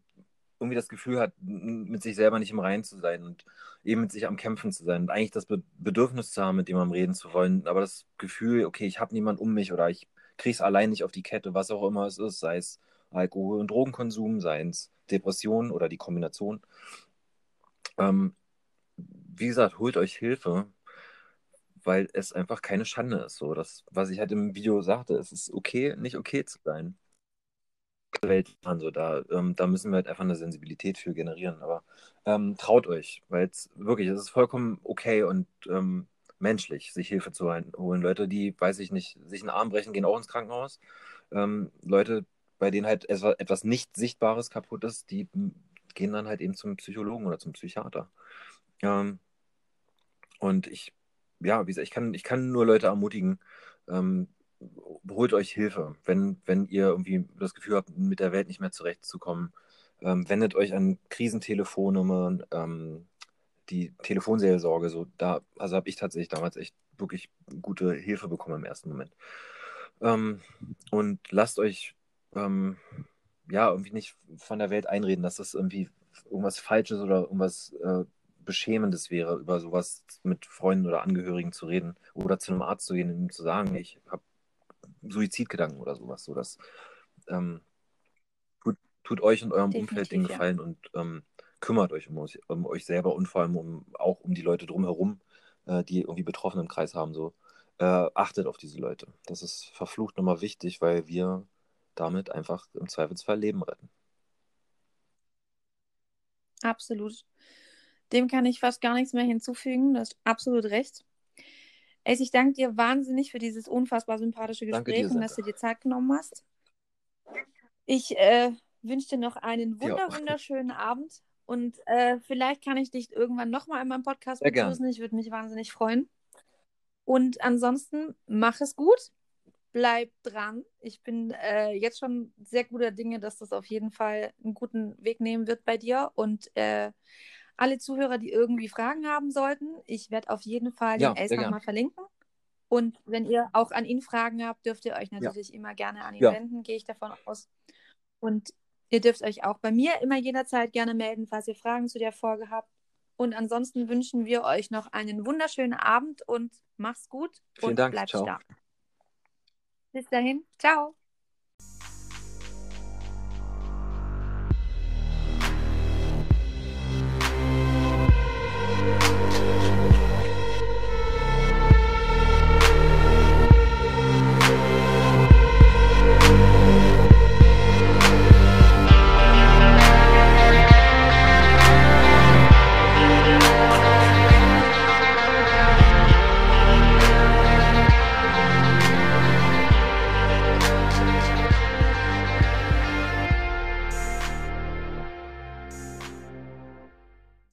irgendwie das Gefühl hat, mit sich selber nicht im Reinen zu sein und eben mit sich am Kämpfen zu sein und eigentlich das Be Bedürfnis zu haben, mit jemandem reden zu wollen, aber das Gefühl, okay, ich habe niemanden um mich oder ich kriege es allein nicht auf die Kette, was auch immer es ist, sei es Alkohol- und Drogenkonsum, sei es Depressionen oder die Kombination. Ähm, wie gesagt, holt euch Hilfe, weil es einfach keine Schande ist. So, das, was ich halt im Video sagte, es ist okay, nicht okay zu sein. Welt so da, ähm, da müssen wir halt einfach eine Sensibilität für generieren. Aber ähm, traut euch, weil es wirklich, es ist vollkommen okay und ähm, menschlich, sich Hilfe zu holen. Leute, die, weiß ich nicht, sich einen Arm brechen, gehen auch ins Krankenhaus. Ähm, Leute, bei denen halt etwas, nicht Sichtbares kaputt ist, die m, gehen dann halt eben zum Psychologen oder zum Psychiater. Ähm, und ich, ja, wie gesagt, ich kann, ich kann nur Leute ermutigen, ähm, holt euch Hilfe, wenn, wenn ihr irgendwie das Gefühl habt, mit der Welt nicht mehr zurechtzukommen. Ähm, wendet euch an Krisentelefone, ähm, die Telefonseelsorge, so da, also habe ich tatsächlich damals echt wirklich gute Hilfe bekommen im ersten Moment. Ähm, und lasst euch ähm, ja irgendwie nicht von der Welt einreden, dass das irgendwie irgendwas Falsches oder irgendwas äh, Beschämendes wäre, über sowas mit Freunden oder Angehörigen zu reden oder zu einem Arzt zu gehen und ihm zu sagen, ich habe Suizidgedanken oder sowas. So, das ähm, tut, tut euch und eurem
Definitiv,
Umfeld den
ja.
Gefallen und ähm, kümmert euch um, euch um euch selber und vor allem um, auch um die Leute drumherum, äh, die irgendwie Betroffene im Kreis haben. So. Äh, achtet auf diese Leute. Das ist verflucht nochmal wichtig, weil wir damit einfach im Zweifelsfall Leben retten.
Absolut. Dem kann ich fast gar nichts mehr hinzufügen. Du hast absolut recht. Ace, ich danke dir wahnsinnig für dieses unfassbar sympathische Gespräch
dir,
und dass du dir Zeit genommen hast. Ich äh, wünsche dir noch einen wunder wunderschönen Abend und äh, vielleicht kann ich dich irgendwann nochmal in meinem Podcast begrüßen. Ich würde mich wahnsinnig freuen. Und ansonsten mach es gut, bleib dran. Ich bin äh, jetzt schon sehr guter Dinge, dass das auf jeden Fall einen guten Weg nehmen wird bei dir und äh, alle Zuhörer, die irgendwie Fragen haben sollten, ich werde auf jeden Fall
Ja,
den Ace nochmal verlinken. Und wenn ihr auch an ihn Fragen habt, dürft ihr euch natürlich immer gerne an ihn
Ja.
wenden, gehe ich davon aus. Und ihr dürft euch auch bei mir immer jederzeit gerne melden, falls ihr Fragen zu der Folge habt. Und ansonsten wünschen wir euch noch einen wunderschönen Abend und macht's gut
Vielen
und
Dank.
bleibt stark. Bis dahin. Ciao.